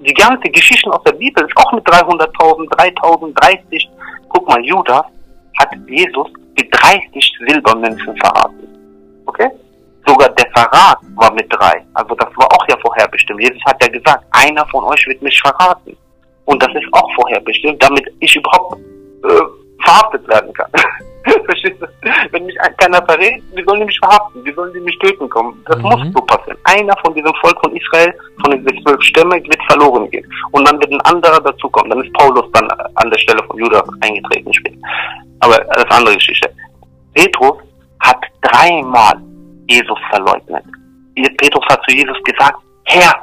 die ganze Geschichte aus der Bibel ist auch mit 300.000, 3.000, 30. Guck mal, Judas hat Jesus mit 30 Silbermünzen verraten. Okay? Sogar der Verrat war mit drei. Also das war auch ja vorherbestimmt. Jesus hat ja gesagt, einer von euch wird mich verraten. Und das ist auch vorherbestimmt, damit ich überhaupt äh, verhaftet werden kann. Verstehst du? Wenn mich keiner verrät, wie sollen die mich verhaften? Wie sollen die mich töten kommen? Das mhm. muss so passieren. Einer von diesem Volk von Israel, von den zwölf Stämmen, wird verloren gehen. Und dann wird ein anderer dazukommen. Dann ist Paulus dann an der Stelle von Judas eingetreten später. Aber das ist eine andere Geschichte. Petrus hat dreimal Jesus verleugnet. Petrus hat zu Jesus gesagt, Herr,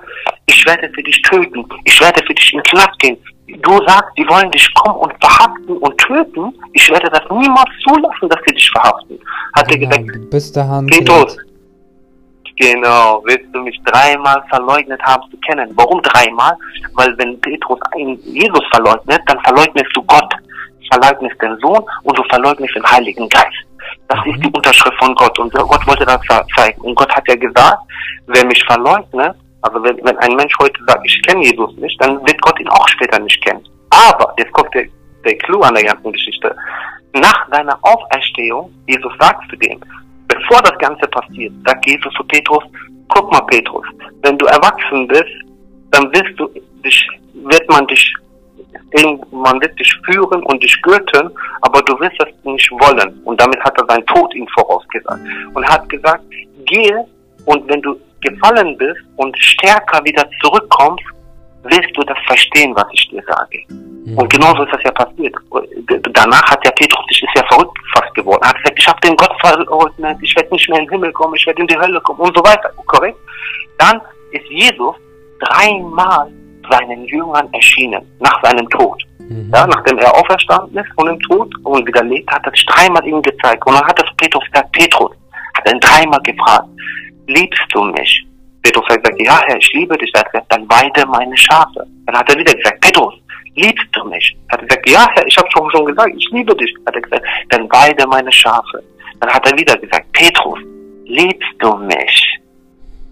ich werde für dich töten, ich werde für dich in den Knast gehen. Du sagst, die wollen dich kommen und verhaften und töten. Ich werde das niemals zulassen, dass sie dich verhaften. Hat er gesagt, bis dahin Petrus, genau, willst du mich dreimal verleugnet haben zu kennen? Warum dreimal? Weil wenn Petrus Jesus verleugnet, dann verleugnest du Gott, verleugnest den Sohn und du verleugnest den Heiligen Geist. Das mhm. ist die Unterschrift von Gott und Gott wollte das zeigen. Und Gott hat ja gesagt, wer mich verleugnet, also wenn, wenn ein Mensch heute sagt, ich kenne Jesus nicht, dann wird Gott ihn auch später nicht kennen. Aber, jetzt kommt der, der Clou an der ganzen Geschichte. Nach deiner Auferstehung, Jesus sagt zu dem, bevor das Ganze passiert, sagt Jesus zu Petrus, guck mal Petrus, wenn du erwachsen bist, dann wirst du dich, wird man dich, man wird dich führen und dich gürten, aber du wirst es nicht wollen. Und damit hat er seinen Tod ihm vorausgesagt. Und hat gesagt, gehe und wenn du gefallen bist und stärker wieder zurückkommst, wirst du das verstehen, was ich dir sage. Mhm. Und genauso ist das ja passiert. Danach hat der Petrus sich ist ja verrückt fast geworden. Er hat gesagt, ich habe den Gott verleugnet, ich werde nicht mehr in den Himmel kommen, ich werde in die Hölle kommen und so weiter. Korrekt? Dann ist Jesus dreimal seinen Jüngern erschienen, nach seinem Tod. Mhm. Ja, nachdem er auferstanden ist von dem Tod und wieder lebt, hat er sich dreimal ihnen gezeigt. Und dann hat das Petrus gesagt, Petrus, hat er ihn dreimal gefragt, liebst du mich? Petrus hat gesagt, ja Herr, ich liebe dich. Er hat gesagt, dann weide meine Schafe. Dann hat er wieder gesagt, Petrus, liebst du mich? Er hat gesagt, ja Herr, ich habe schon, schon gesagt, ich liebe dich. Hat er gesagt, dann weide meine Schafe. Dann hat er wieder gesagt, Petrus, liebst du mich?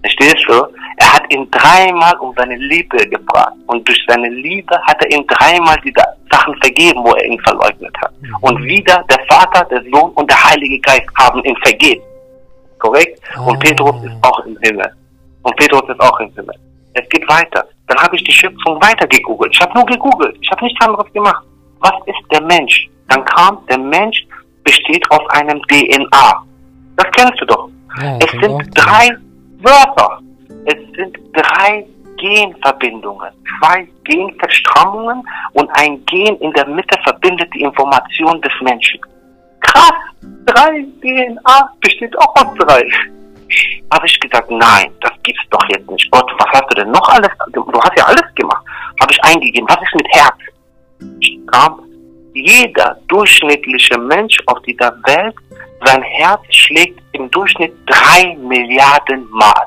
Verstehst du? Er hat ihn dreimal um seine Liebe gebracht. Und durch seine Liebe hat er ihm dreimal diese Sachen vergeben, wo er ihn verleugnet hat. Und wieder der Vater, der Sohn und der Heilige Geist haben ihn vergeben. Korrekt? Und ah. Petrus ist auch im Himmel. Und Petrus ist auch im Himmel. Es geht weiter. Dann habe ich die Schöpfung weiter gegoogelt. Ich habe nur gegoogelt. Ich habe nichts anderes gemacht. Was ist der Mensch? Dann kam, der Mensch besteht aus einem DNA. Das kennst du doch. Ja, es sind drei Wörter. Es sind drei Genverbindungen, zwei Genverstrammungen und ein Gen in der Mitte verbindet die Information des Menschen. Krass! Drei DNA besteht auch aus drei. Habe ich gesagt, nein, das gibt's doch jetzt nicht. Gott, was hast du denn noch alles? Du hast ja alles gemacht. Habe ich eingegeben, was ist mit Herz? Kam jeder durchschnittliche Mensch auf dieser Welt, sein Herz schlägt im Durchschnitt drei Milliarden Mal.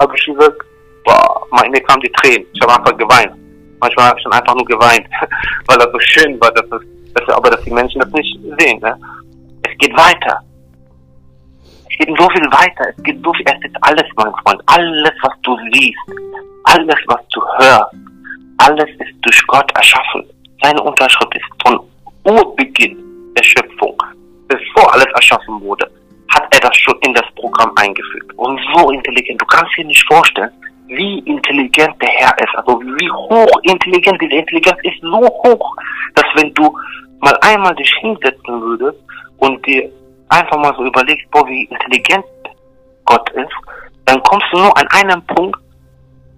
Habe ich gesagt, boah, mir kamen die Tränen. Ich habe einfach geweint. Manchmal habe ich dann einfach nur geweint, weil das so schön war, dass, es, dass, aber dass die Menschen das nicht sehen. Ne? Es geht weiter. Es geht so viel weiter. Es geht so viel. Es ist alles, mein Freund. Alles, was du siehst. Alles, was du hörst. Alles ist durch Gott erschaffen. Seine Unterschrift ist von Urbeginn der Schöpfung, bevor alles erschaffen wurde, hat er das schon in das Programm eingefügt. Und so intelligent. Du kannst dir nicht vorstellen, wie intelligent der Herr ist. Also wie hoch intelligent. Diese Intelligenz ist so hoch, dass wenn du mal einmal dich hinsetzen würdest und dir einfach mal so überlegst, boah, wie intelligent Gott ist, dann kommst du nur an einem Punkt,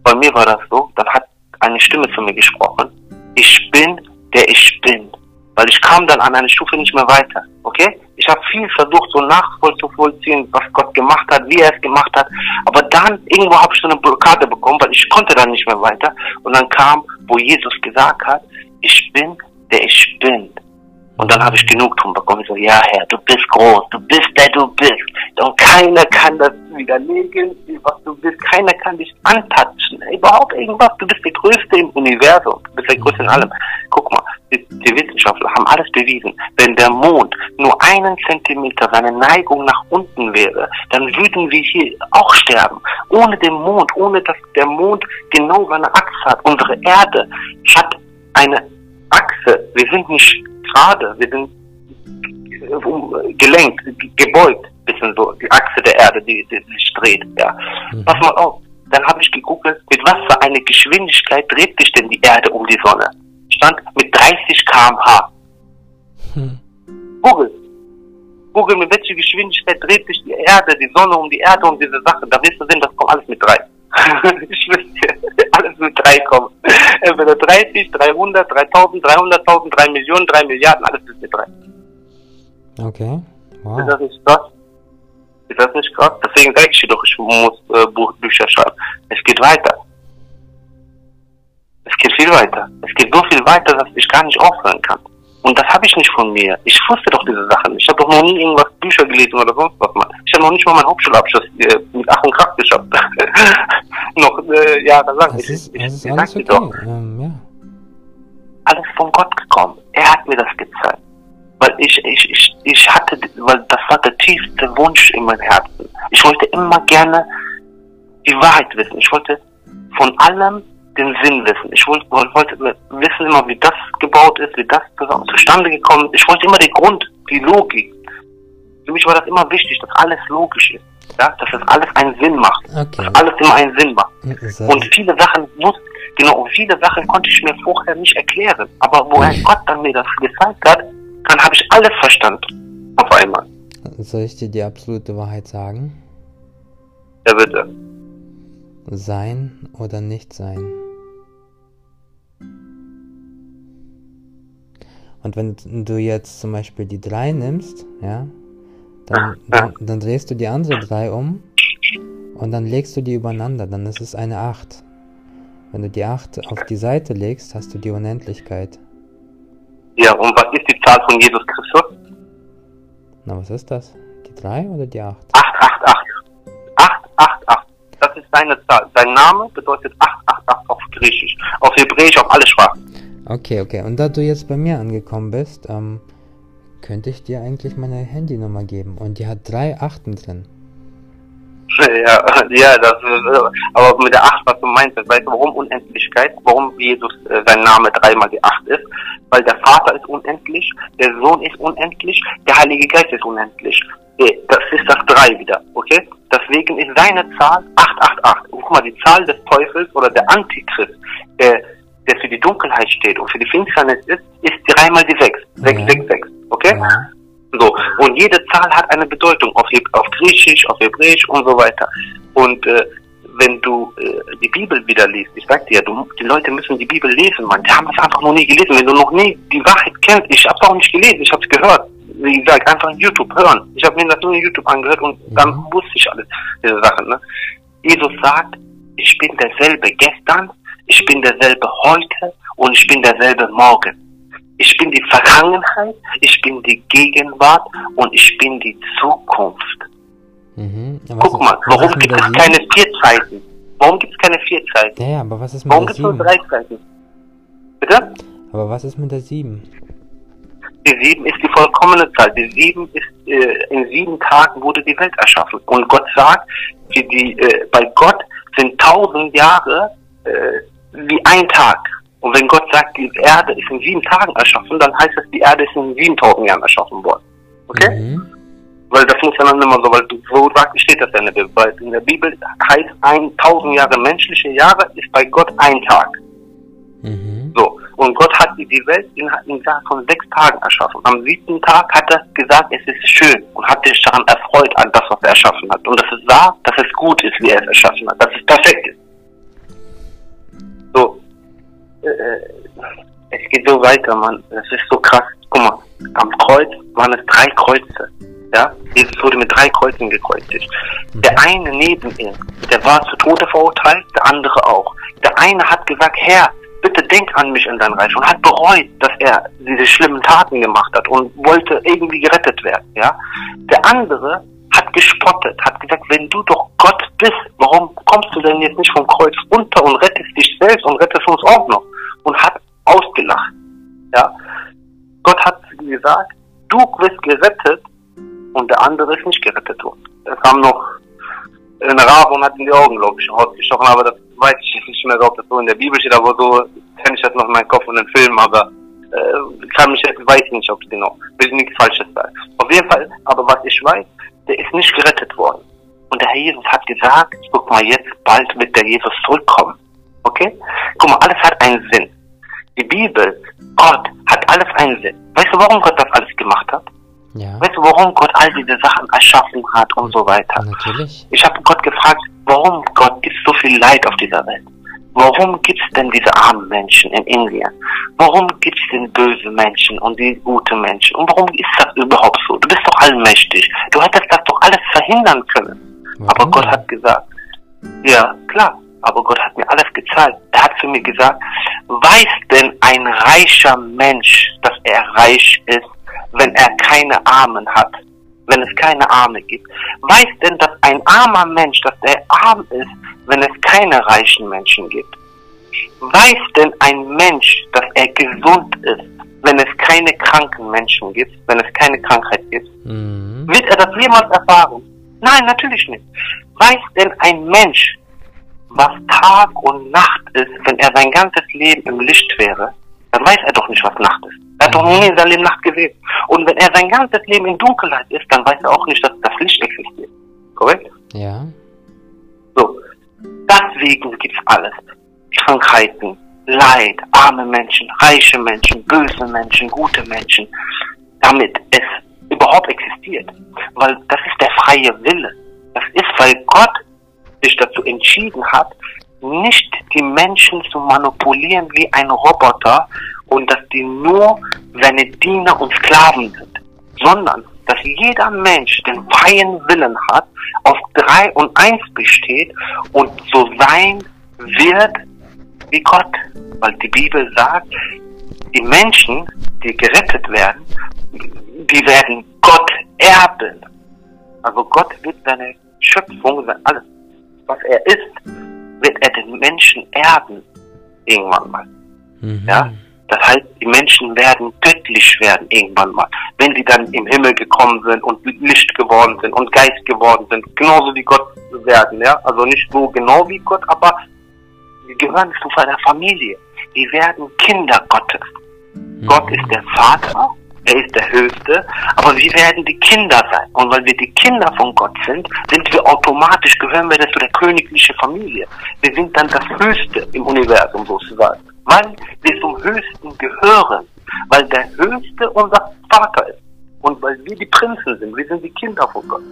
bei mir war das so, dann hat eine Stimme zu mir gesprochen, ich bin, der ich bin. Weil ich kam dann an eine Stufe nicht mehr weiter, okay? Ich habe viel versucht, so nachvollziehen, was Gott gemacht hat, wie er es gemacht hat. Aber dann, irgendwo habe ich so eine Blockade bekommen, weil ich konnte dann nicht mehr weiter. Und dann kam, wo Jesus gesagt hat, ich bin, der ich bin. Und dann habe ich Genugtuung bekommen. Ich so, ja Herr, du bist groß, du bist der du bist. Und keiner kann das widerlegen, was du willst. Keiner kann dich antatschen. Überhaupt irgendwas. Du bist der Größte im Universum. Du bist der Größte in allem. Guck mal, die, die Wissenschaftler haben alles bewiesen. Wenn der Mond nur einen Zentimeter seine Neigung nach unten wäre, dann würden wir hier auch sterben. Ohne den Mond, ohne dass der Mond genau seine Achse hat. Unsere Erde hat eine Achse. Wir sind nicht gerade, wir sind gelenkt, gebeugt, bisschen so, die Achse der Erde, die, die sich dreht, ja. Mhm. Pass mal auf. Dann habe ich gegoogelt, mit was für eine Geschwindigkeit dreht sich denn die Erde um die Sonne? Stand mit 30 kmh. Hm. Google. Google, mit welcher Geschwindigkeit dreht sich die Erde, die Sonne um die Erde und diese Sachen. Da wirst du sehen, das kommt alles mit drei. ich wüsste, alles mit drei kommen. Entweder 30, 300, 3000, 300.000, 3 Millionen, 3 Milliarden, alles ist mit drei. Okay. Wow. Ist das nicht krass? Ist das nicht krass? Deswegen sage ich dir doch, ich muss äh, Buch, Bücher schreiben. Es geht weiter. Es geht viel weiter. Es geht so viel weiter, dass ich gar nicht aufhören kann. Und das habe ich nicht von mir. Ich wusste doch diese Sachen. Ich habe doch noch nie irgendwas Bücher gelesen oder sonst was. Mal. Ich habe noch nicht mal meinen Hauptschulabschluss äh, mit Ach und Kraft geschafft. noch äh, jahrelang. Das ist, ich, das ist alles okay. Doch, ähm, ja. Alles von Gott gekommen. Er hat mir das gezeigt weil ich, ich, ich, ich hatte, weil das war der tiefste Wunsch in meinem Herzen. Ich wollte immer gerne die Wahrheit wissen. Ich wollte von allem den Sinn wissen. Ich wollte, wollte wissen immer, wie das gebaut ist, wie das zustande gekommen ist. Ich wollte immer den Grund, die Logik. Für mich war das immer wichtig, dass alles logisch ist. Ja, dass das alles einen Sinn macht. Okay. Dass alles immer einen Sinn macht. Und viele Sachen wusste, genau, viele Sachen konnte ich mir vorher nicht erklären. Aber woher Gott dann mir das gezeigt hat, dann habe ich alles verstanden. Auf einmal. Soll ich dir die absolute Wahrheit sagen? Ja, bitte. Sein oder nicht sein. Und wenn du jetzt zum Beispiel die 3 nimmst, ja, dann, dann, dann, drehst du die andere 3 um und dann legst du die übereinander, dann ist es eine 8. Wenn du die 8 auf die Seite legst, hast du die Unendlichkeit. Ja, und was ist die Zahl von Jesus Christus? Na, was ist das? Die 3 oder die 8? 888. 888. Das ist seine Zahl. Sein Name bedeutet 888 auf Griechisch. Auf Hebräisch, auf alle Sprachen. Okay, okay. Und da du jetzt bei mir angekommen bist, ähm, könnte ich dir eigentlich meine Handynummer geben. Und die hat drei Achten drin. Ja, ja, das, aber mit der Acht, was du meinst, weißt du, warum Unendlichkeit? Warum Jesus äh, sein Name dreimal die Acht ist? Weil der Vater ist unendlich, der Sohn ist unendlich, der Heilige Geist ist unendlich. Äh, das ist das Drei wieder, okay? Deswegen ist seine Zahl 888. Und guck mal, die Zahl des Teufels oder der Antichrist, der, der für die Dunkelheit steht und für die Finsternis ist, ist dreimal die Sechs. Sechs, mhm. sechs, sechs, okay? Mhm. So. Und jede Zahl hat eine Bedeutung auf, auf Griechisch, auf Hebräisch und so weiter. Und äh, wenn du äh, die Bibel wieder liest, ich sag dir, du, die Leute müssen die Bibel lesen, man. Die haben es einfach noch nie gelesen. Wenn du noch nie die Wahrheit kennst, ich habe es auch nicht gelesen, ich habe es gehört. Wie gesagt, einfach YouTube hören. Ich habe mir das nur in YouTube angehört und mhm. dann wusste ich alles, diese Sachen. Ne? Jesus sagt, ich bin derselbe gestern, ich bin derselbe heute und ich bin derselbe morgen. Ich bin die Vergangenheit, ich bin die Gegenwart und ich bin die Zukunft. Mhm. Guck mal, warum gibt es keine vier Zeiten? Warum gibt es keine vier Zeiten? Ja, aber was ist mit warum der? Warum gibt es nur drei Zeiten? Bitte? Aber was ist mit der sieben? Die sieben ist die vollkommene Zahl. Die sieben ist, äh, in sieben Tagen wurde die Welt erschaffen. Und Gott sagt, die, äh, bei Gott sind tausend Jahre äh, wie ein Tag. Und wenn Gott sagt, die Erde ist in sieben Tagen erschaffen, dann heißt das, die Erde ist in 7000 Jahren erschaffen worden. Okay? Mhm. Weil das muss ja dann immer so, weil du, so steht das ja in der Bibel. Weil in der Bibel heißt 1000 Jahre menschliche Jahre ist bei Gott ein Tag. Mhm. So. Und Gott hat die Welt in, in von sechs Tagen erschaffen. Am siebten Tag hat er gesagt, es ist schön und hat sich daran erfreut an das, was er erschaffen hat. Und dass es wahr, dass es gut ist, wie er es erschaffen hat, dass es perfekt ist. So. Äh, äh es geht so weiter, Mann. Das ist so krass. Guck mal, am Kreuz waren es drei Kreuze. Ja, Jesus wurde mit drei Kreuzen gekreuzigt. Der eine neben ihm, der war zu Tode verurteilt, der andere auch. Der eine hat gesagt, Herr, bitte denk an mich in dein Reich und hat bereut, dass er diese schlimmen Taten gemacht hat und wollte irgendwie gerettet werden. Ja, der andere hat gespottet, hat gesagt, wenn du doch Gott bist, warum kommst du denn jetzt nicht vom Kreuz runter und rettest dich selbst und rettest uns auch noch? Und hat ausgelacht. Ja. Gott hat gesagt, du wirst gerettet und der andere ist nicht gerettet worden. Es kam noch ein Rabe und hat in die Augen, glaube ich, rausgestochen, aber das weiß ich nicht mehr, ob das so in der Bibel steht, aber so kenne ich das noch in meinem Kopf und den Film, aber äh, kann mich weiß nicht, ob es genau, will nichts Falsches sagen. Auf jeden Fall, aber was ich weiß, der ist nicht gerettet worden. Und der Herr Jesus hat gesagt, guck mal, jetzt bald wird der Jesus zurückkommen. Okay? Guck mal, alles hat einen Sinn. Die Bibel, Gott hat alles einen Sinn. Weißt du, warum Gott das alles gemacht hat? Ja. Weißt du, warum Gott all diese Sachen erschaffen hat und so weiter? Natürlich. Ich habe Gott gefragt, warum Gott gibt so viel Leid auf dieser Welt? Warum gibt es denn diese armen Menschen in Indien? Warum gibt es denn böse Menschen und die gute Menschen? Und warum ist das überhaupt so? Du bist doch allmächtig. Du hättest das doch alles verhindern können. Warum Aber Gott hat gesagt, ja, klar, aber Gott hat mir alles gezeigt. Er hat zu mir gesagt, weiß denn ein reicher Mensch, dass er reich ist, wenn er keine Armen hat? Wenn es keine Arme gibt. Weiß denn, dass ein armer Mensch, dass er arm ist, wenn es keine reichen Menschen gibt? Weiß denn ein Mensch, dass er gesund ist, wenn es keine kranken Menschen gibt, wenn es keine Krankheit gibt? Mhm. Wird er das jemals erfahren? Nein, natürlich nicht. Weiß denn ein Mensch, was Tag und Nacht ist, wenn er sein ganzes Leben im Licht wäre? Dann weiß er doch nicht, was Nacht ist. Er hat doch nie in seinem Leben Nacht gesehen. Und wenn er sein ganzes Leben in Dunkelheit ist, dann weiß er auch nicht, dass das Licht existiert. Korrekt? Ja. So. Deswegen gibt's alles. Krankheiten, Leid, arme Menschen, reiche Menschen, böse Menschen, gute Menschen. Damit es überhaupt existiert. Weil das ist der freie Wille. Das ist, weil Gott sich dazu entschieden hat, nicht die Menschen zu manipulieren wie ein Roboter und dass die nur seine Diener und Sklaven sind, sondern dass jeder Mensch den freien Willen hat, aus drei und eins besteht und so sein wird wie Gott. Weil die Bibel sagt, die Menschen, die gerettet werden, die werden Gott erben. Also Gott wird seine Schöpfung, alles, was er ist, wird er den Menschen erben. Irgendwann mal. Mhm. Ja? Das heißt, die Menschen werden göttlich werden irgendwann mal. Wenn sie dann im Himmel gekommen sind und Licht geworden sind und Geist geworden sind, genauso wie Gott werden, ja. Also nicht so genau wie Gott, aber sie gehören zu einer Familie. Die werden Kinder Gottes. Mhm. Gott ist der Vater, er ist der Höchste, aber wir werden die Kinder sein. Und weil wir die Kinder von Gott sind, sind wir automatisch, gehören wir zu der königlichen Familie. Wir sind dann das Höchste im Universum sozusagen. Weil wir zum Höchsten gehören. Weil der Höchste unser Vater ist. Und weil wir die Prinzen sind, wir sind die Kinder von Gott.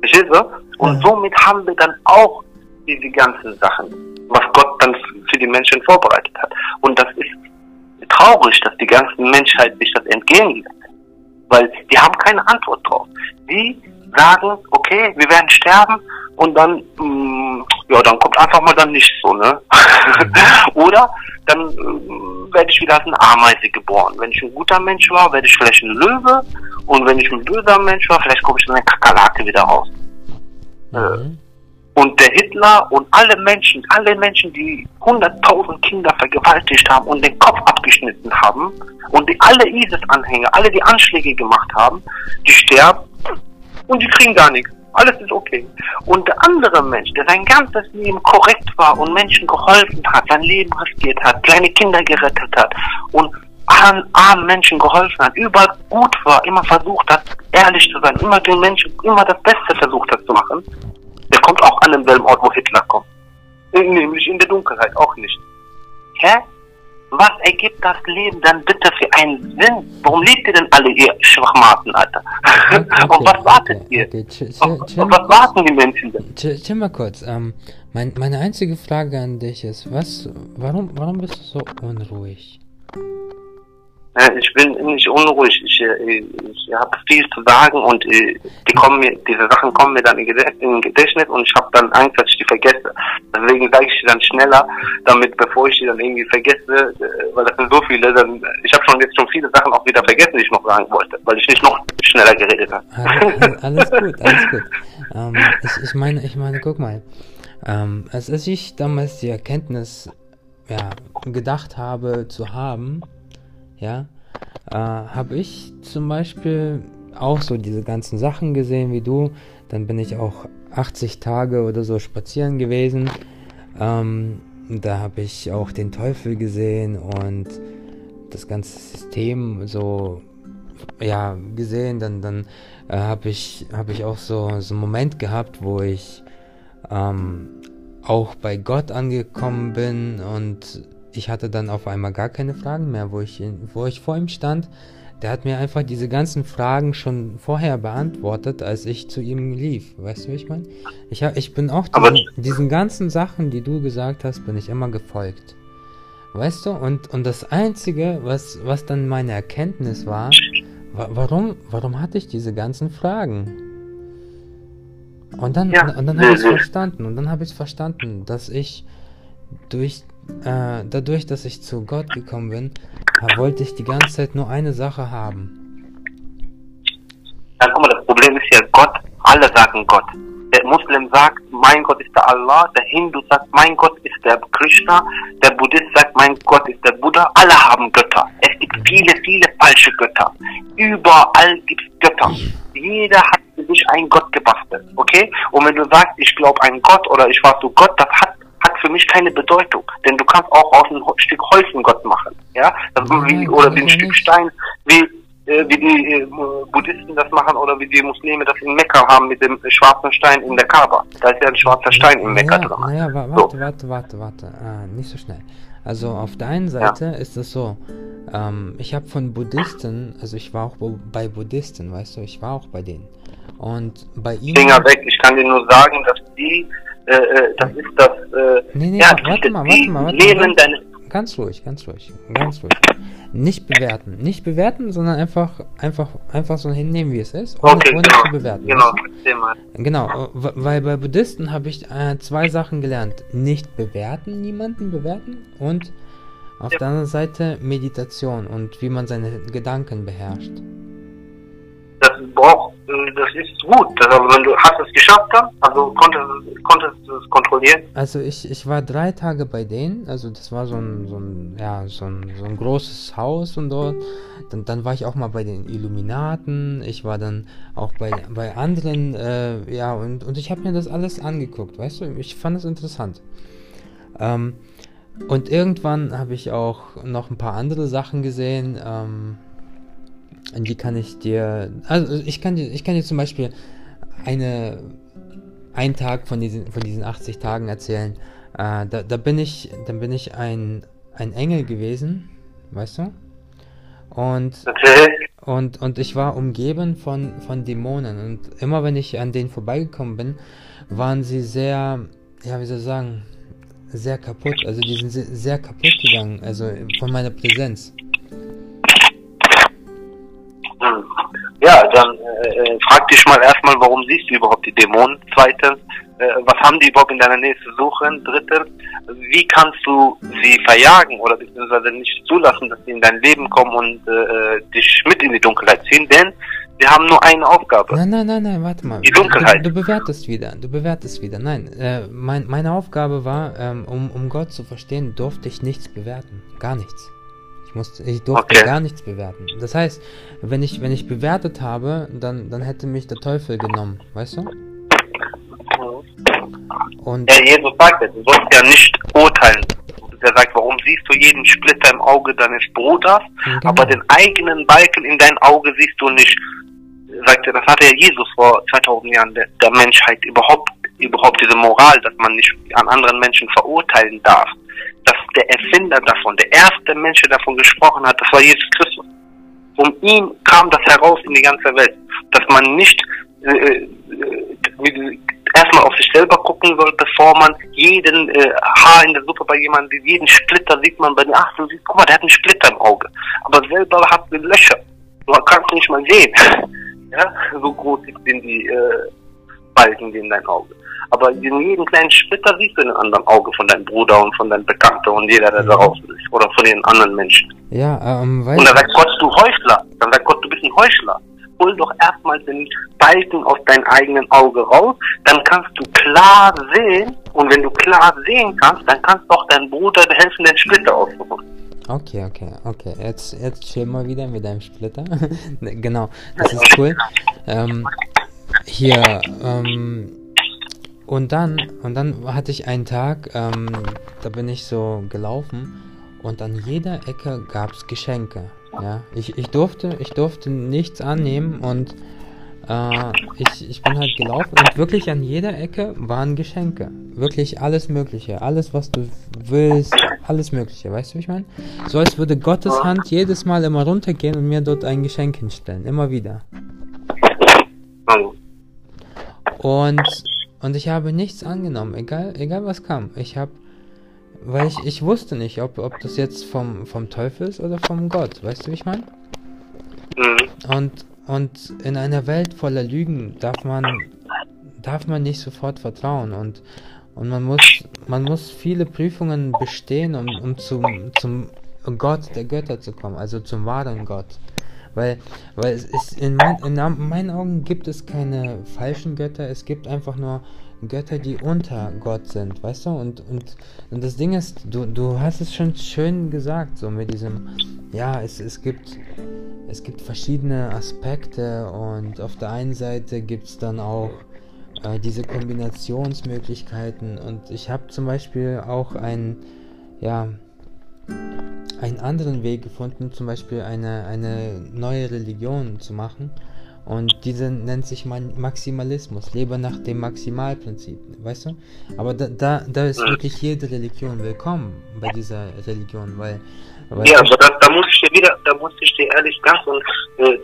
Verstehst du? Und somit haben wir dann auch diese ganzen Sachen, was Gott dann für die Menschen vorbereitet hat. Und das ist traurig, dass die ganze Menschheit sich das entgehen lässt. Weil die haben keine Antwort drauf. Die sagen, okay, wir werden sterben und dann, mh, ja, dann kommt einfach mal dann nichts so, ne? Oder dann äh, werde ich wieder als eine Ameise geboren. Wenn ich ein guter Mensch war, werde ich vielleicht ein Löwe und wenn ich ein böser Mensch war, vielleicht komme ich dann eine Kakerlake wieder raus. Mhm. Und der Hitler und alle Menschen, alle Menschen, die 100.000 Kinder vergewaltigt haben und den Kopf abgeschnitten haben und die alle ISIS-Anhänger, alle die Anschläge gemacht haben, die sterben und die kriegen gar nichts. Alles ist okay. Und der andere Mensch, der sein ganzes Leben korrekt war und Menschen geholfen hat, sein Leben riskiert hat, kleine Kinder gerettet hat und armen, armen Menschen geholfen hat, überall gut war, immer versucht hat, ehrlich zu sein, immer den Menschen, immer das Beste versucht hat zu machen, der kommt auch an demselben Ort, wo Hitler kommt. Nämlich in der Dunkelheit, auch nicht. Hä? Was ergibt das Leben dann bitte für einen Sinn? Warum lebt ihr denn alle, ihr Schwachmaten, Alter? Und was wartet okay, ihr? Okay, chill, Und und was warten die Menschen denn? Chill mal kurz. Ähm, mein, meine einzige Frage an dich ist, was, warum, warum bist du so unruhig? Ich bin nicht unruhig. Ich, äh, ich habe viel zu sagen und äh, die kommen mir, diese Sachen kommen mir dann in in Gedächtnis und ich habe dann Angst, dass ich die vergesse. Deswegen sage ich die dann schneller, damit bevor ich die dann irgendwie vergesse, äh, weil das sind so viele, dann ich habe schon jetzt schon viele Sachen auch wieder vergessen, die ich noch sagen wollte, weil ich nicht noch schneller geredet habe. Alles, alles gut, alles gut. Ähm, ich, ich meine, ich meine, guck mal. Ähm, als ich damals die Erkenntnis ja, gedacht habe zu haben, ja, äh, habe ich zum Beispiel auch so diese ganzen Sachen gesehen wie du. Dann bin ich auch 80 Tage oder so spazieren gewesen. Ähm, da habe ich auch den Teufel gesehen und das ganze System so ja gesehen. Dann dann äh, habe ich habe ich auch so so einen Moment gehabt, wo ich ähm, auch bei Gott angekommen bin und ich hatte dann auf einmal gar keine Fragen mehr, wo ich, wo ich vor ihm stand. Der hat mir einfach diese ganzen Fragen schon vorher beantwortet, als ich zu ihm lief. Weißt du, wie ich meine? Ich, hab- ich bin auch diesen, diesen ganzen Sachen, die du gesagt hast, bin ich immer gefolgt. Weißt du? Und, und das Einzige, was, was dann meine Erkenntnis war, wa warum, warum hatte ich diese ganzen Fragen? Und dann, Ja, und dann habe ich es verstanden. Und dann habe ich verstanden, dass ich durch, äh, dadurch, dass ich zu Gott gekommen bin, wollte ich die ganze Zeit nur eine Sache haben. Ja, guck mal, das Problem ist ja Gott, alle sagen Gott. Der Muslim sagt, mein Gott ist der Allah, der Hindu sagt, mein Gott ist der Krishna, der Buddhist sagt, mein Gott ist der Buddha. Alle haben Götter. Es gibt viele, viele falsche Götter. Überall gibt es Götter. Jeder hat für sich einen Gott gebastelt, okay? Und wenn du sagst, ich glaube an Gott oder ich war zu Gott, das hat hat für mich keine Bedeutung, denn du kannst auch aus einem Stück Holz einen Gott machen, ja, Nein, wie, oder wie ein ja Stück. Stein, wie äh, wie die äh, Buddhisten das machen oder wie die Muslime das in Mekka haben mit dem schwarzen Stein in der Kaaba. Da ist ja ein schwarzer Stein in Mekka naja, drin. naja, wa So. warte, warte, warte, warte. Ah, nicht so schnell. Also auf der einen Seite ist es so, ähm, ich habe von Buddhisten, also ich war auch bei Buddhisten, weißt du, ich war auch bei denen. Und bei ihnen... Finger weg. Ich kann dir nur sagen, dass die, äh, äh, das ist das, äh, Nee, nee, warte mal, warte mal, warte deine, Ganz ruhig, ganz ruhig, ganz ruhig. Nicht bewerten, nicht bewerten, sondern einfach, einfach, einfach so hinnehmen, wie es ist, ohne, okay, ohne genau, zu bewerten. genau. Genau, äh, weil bei Buddhisten habe ich äh, zwei Sachen gelernt. Nicht bewerten, niemanden bewerten und auf Ja. der anderen Seite Meditation und wie man seine Gedanken beherrscht. Das braucht, äh, das ist gut. Also wenn du hast es geschafft dann, also konntest, konntest du es kontrollieren. Also ich, ich war drei Tage bei denen, also das war so ein, so ein, ja, so ein, so ein großes Haus und dort. Dann, dann war ich auch mal bei den Illuminaten, ich war dann auch bei, bei anderen, äh, ja, und, und ich habe mir das alles angeguckt, weißt du, ich fand es interessant. Ähm, und irgendwann habe ich auch noch ein paar andere Sachen gesehen, ähm, und die kann ich dir, also ich kann dir, ich kann dir zum Beispiel eine, einen Tag von diesen, von diesen 80 Tagen erzählen. Äh, da, da bin ich, dann bin ich ein, ein Engel gewesen, weißt du? Und, Okay. und, und ich war umgeben von, von Dämonen. Und immer wenn ich an denen vorbeigekommen bin, waren sie sehr, ja, wie soll ich sagen, sehr kaputt. Also die sind se- sehr kaputt gegangen, also von meiner Präsenz. Hm. Ja, dann äh, äh, frag dich mal erstmal, warum siehst du überhaupt die Dämonen? Zweitens, äh, was haben die überhaupt in deiner Nähe zu suchen? Drittens, wie kannst du sie verjagen oder beziehungsweise nicht zulassen, dass sie in dein Leben kommen und äh, dich mit in die Dunkelheit ziehen? Denn wir haben nur eine Aufgabe. Nein, nein, nein, nein, warte mal. Die Dunkelheit. Du, du bewertest wieder, du bewertest wieder. Nein, äh, mein, meine Aufgabe war, ähm, um, um Gott zu verstehen, durfte ich nichts bewerten. Gar nichts. Ich musste, ich durfte Okay. gar nichts bewerten. Das heißt, wenn ich, wenn ich bewertet habe, dann, dann hätte mich der Teufel genommen, weißt du? Und Ja, Jesus sagt du sollst ja nicht urteilen. Er sagt, warum siehst du jeden Splitter im Auge deines Bruders, Genau. aber den eigenen Balken in dein Auge siehst du nicht? Sagt er, das hatte ja Jesus vor 2000 Jahren der, der Menschheit überhaupt, überhaupt diese Moral, dass man nicht an anderen Menschen verurteilen darf. Dass der Erfinder davon, der erste Mensch, der davon gesprochen hat, das war Jesus Christus. Um ihn kam das heraus in die ganze Welt, dass man nicht, äh, äh, erstmal auf sich selber gucken soll, bevor man jeden äh, Haar in der Suppe bei jemandem, jeden Splitter sieht man bei den, ach, du siehst, guck mal, der hat einen Splitter im Auge. Aber selber hat eine Löcher. Du kannst nicht mal sehen. ja, so groß sind die äh, Balken in dein Auge. Aber in jedem kleinen Splitter siehst du in einem anderen Auge von deinem Bruder und von deinem Bekannten und jeder, der da draußen ist. Oder von den anderen Menschen. Ja, ähm, Und dann sagt Gott, du Heuchler. Dann sagt Gott, du bist ein Heuchler. Hol doch erstmal den Balken aus deinem eigenen Auge raus, dann kannst du klar sehen. Und wenn du klar sehen kannst, dann kannst du auch deinem Bruder helfen, den Splitter auszuholen. Okay, okay, okay. Jetzt, jetzt chill mal wieder mit deinem Splitter. Genau, das ist cool. Ähm, hier, ähm, und dann, und dann hatte ich einen Tag, ähm, da bin ich so gelaufen und an jeder Ecke gab es Geschenke. Ja, ich, ich durfte, ich durfte nichts annehmen und äh, ich, ich bin halt gelaufen und wirklich an jeder Ecke waren Geschenke. Wirklich alles Mögliche. Alles, was du willst, alles Mögliche. Weißt du, wie ich meine? So als würde Gottes Hand jedes Mal immer runtergehen und mir dort ein Geschenk hinstellen. Immer wieder. Also, Und, und ich habe nichts angenommen, egal, egal was kam. Ich habe, weil ich, ich wusste nicht, ob, ob das jetzt vom, vom Teufel ist oder vom Gott. Weißt du, wie ich meine? mhm. Und, und in einer Welt voller Lügen darf man, darf man nicht sofort vertrauen und, und man muss, man muss viele Prüfungen bestehen, um, um zum, zum Gott der Götter zu kommen, also zum wahren Gott. Weil, weil es ist in, mein, in meinen Augen gibt es keine falschen Götter, es gibt einfach nur Götter, die unter Gott sind, weißt du? Und, und, und das Ding ist, du, du hast es schon schön gesagt, so mit diesem, ja, es, es gibt es gibt verschiedene Aspekte. Und auf der einen Seite gibt es dann auch äh, diese Kombinationsmöglichkeiten. Und ich habe zum Beispiel auch einen, ja, einen anderen Weg gefunden, zum Beispiel eine, eine neue Religion zu machen und diese nennt sich Maximalismus, lebe nach dem Maximalprinzip, weißt du? Aber da, da, da ist wirklich jede Religion willkommen bei dieser Religion, weil, weil Ja, aber da, da muss ich dir wieder, da muss ich dir ehrlich und äh,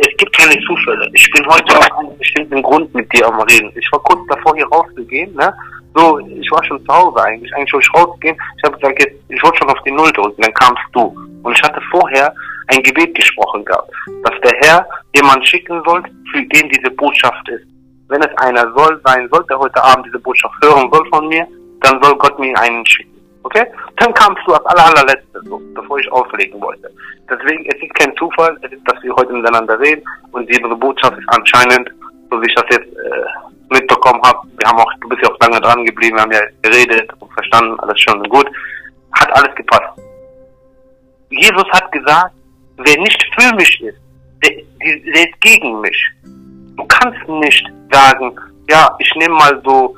es gibt keine Zufälle. Ich bin heute aus einem bestimmten Grund mit dir am Reden. Ich war kurz davor hier rauszugehen, ne? So, ich war schon zu Hause eigentlich. Eigentlich wollte ich rausgehen. Ich habe gesagt, jetzt, ich wollte schon auf die Null drücken, dann kamst du. Und ich hatte vorher ein Gebet gesprochen gehabt, dass der Herr jemanden schicken soll, für den diese Botschaft ist. Wenn es einer soll sein soll, der heute Abend diese Botschaft hören soll von mir, dann soll Gott mir einen schicken. Okay? Dann kamst du als aller, allerletzte, so, bevor ich auflegen wollte. Deswegen, es ist kein Zufall, dass wir heute miteinander reden und diese Botschaft ist anscheinend, so wie ich das jetzt äh, mitbekommen habe, wir haben auch, du bist ja auch lange dran geblieben, wir haben ja geredet und verstanden, alles schon gut, hat alles gepasst. Jesus hat gesagt, wer nicht für mich ist, der, der ist gegen mich. Du kannst nicht sagen, ja, ich nehme mal so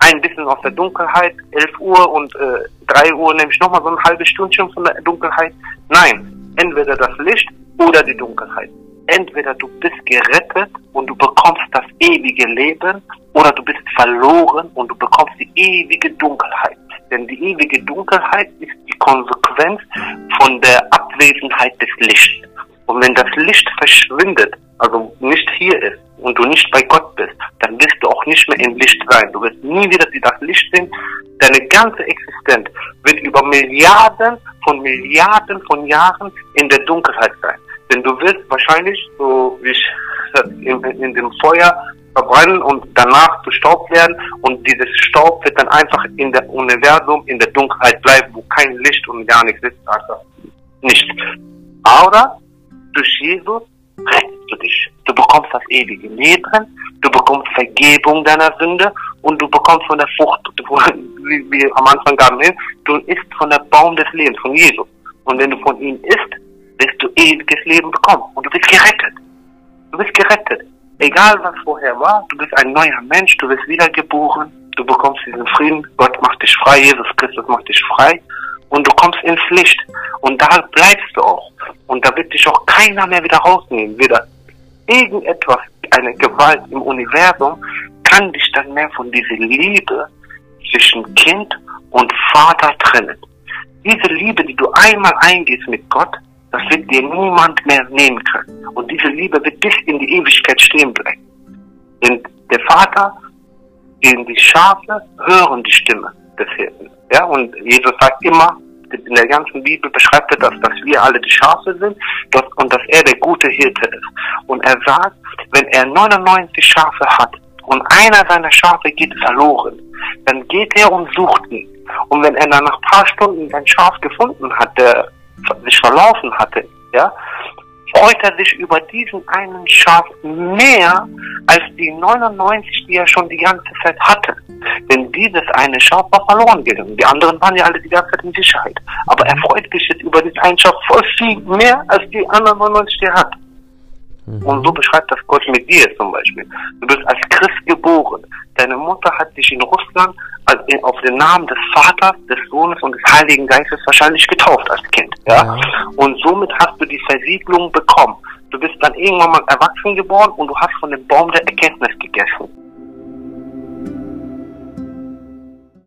ein bisschen aus der Dunkelheit, 11 Uhr und äh, 3 Uhr nehme ich nochmal so ein halbes Stündchen von der Dunkelheit. Nein, entweder das Licht oder die Dunkelheit. Entweder du bist gerettet und du bekommst das ewige Leben oder du bist verloren und du bekommst die ewige Dunkelheit. Denn die ewige Dunkelheit ist die Konsequenz von der Abwesenheit des Lichts. Und wenn das Licht verschwindet, also nicht hier ist und du nicht bei Gott bist, dann wirst du auch nicht mehr im Licht sein. Du wirst nie wieder das Licht sehen. Deine ganze Existenz wird über Milliarden von Milliarden von Jahren in der Dunkelheit sein. Denn du wirst wahrscheinlich, so wie ich in, in dem Feuer verbrennen und danach zu Staub werden und dieses Staub wird dann einfach in der Universum, in der Dunkelheit bleiben, wo kein Licht und gar nichts ist, also nicht. Aber durch Jesus rettest du dich. Du bekommst das ewige Leben, du bekommst Vergebung deiner Sünde und du bekommst von der Frucht, wie wir am Anfang gaben, du isst von der Baum des Lebens, von Jesus. Und wenn du von ihm isst, ewiges Leben bekommen und du bist gerettet. Du bist gerettet. Egal was vorher war, du bist ein neuer Mensch, du bist wiedergeboren, du bekommst diesen Frieden, Gott macht dich frei, Jesus Christus macht dich frei und du kommst ins Licht und da bleibst du auch. Und da wird dich auch keiner mehr wieder rausnehmen. Weder irgendetwas, eine Gewalt im Universum kann dich dann mehr von dieser Liebe zwischen Kind und Vater trennen. Diese Liebe, die du einmal eingehst mit Gott, das wird dir niemand mehr nehmen können. Und diese Liebe wird bis in die Ewigkeit stehen bleiben. Denn der Vater die, die Schafe hören die Stimme des Hirten. Ja, und Jesus sagt immer, in der ganzen Bibel beschreibt er das, dass wir alle die Schafe sind dass, und dass er der gute Hirte ist. Und er sagt, wenn er 99 Schafe hat und einer seiner Schafe geht verloren, dann geht er und sucht ihn. Und wenn er dann nach ein paar Stunden sein Schaf gefunden hat, der sich verlaufen hatte, ja, freut er sich über diesen einen Schaf mehr als die 99, die er schon die ganze Zeit hatte. Denn dieses eine Schaf war verloren gegangen. Die anderen waren ja alle die ganze Zeit in Sicherheit. Aber er freut sich jetzt über dieses ein Schaf voll viel mehr als die anderen 99, die er hat. Mhm. Und so beschreibt das Gott mit dir zum Beispiel. Du bist als Christ geboren. Deine Mutter hat dich in Russland auf den Namen des Vaters, des Sohnes und des Heiligen Geistes wahrscheinlich getauft als Kind. Ja? ja. Und somit hast du die Versiegelung bekommen. Du bist dann irgendwann mal erwachsen geworden und du hast von dem Baum der Erkenntnis gegessen.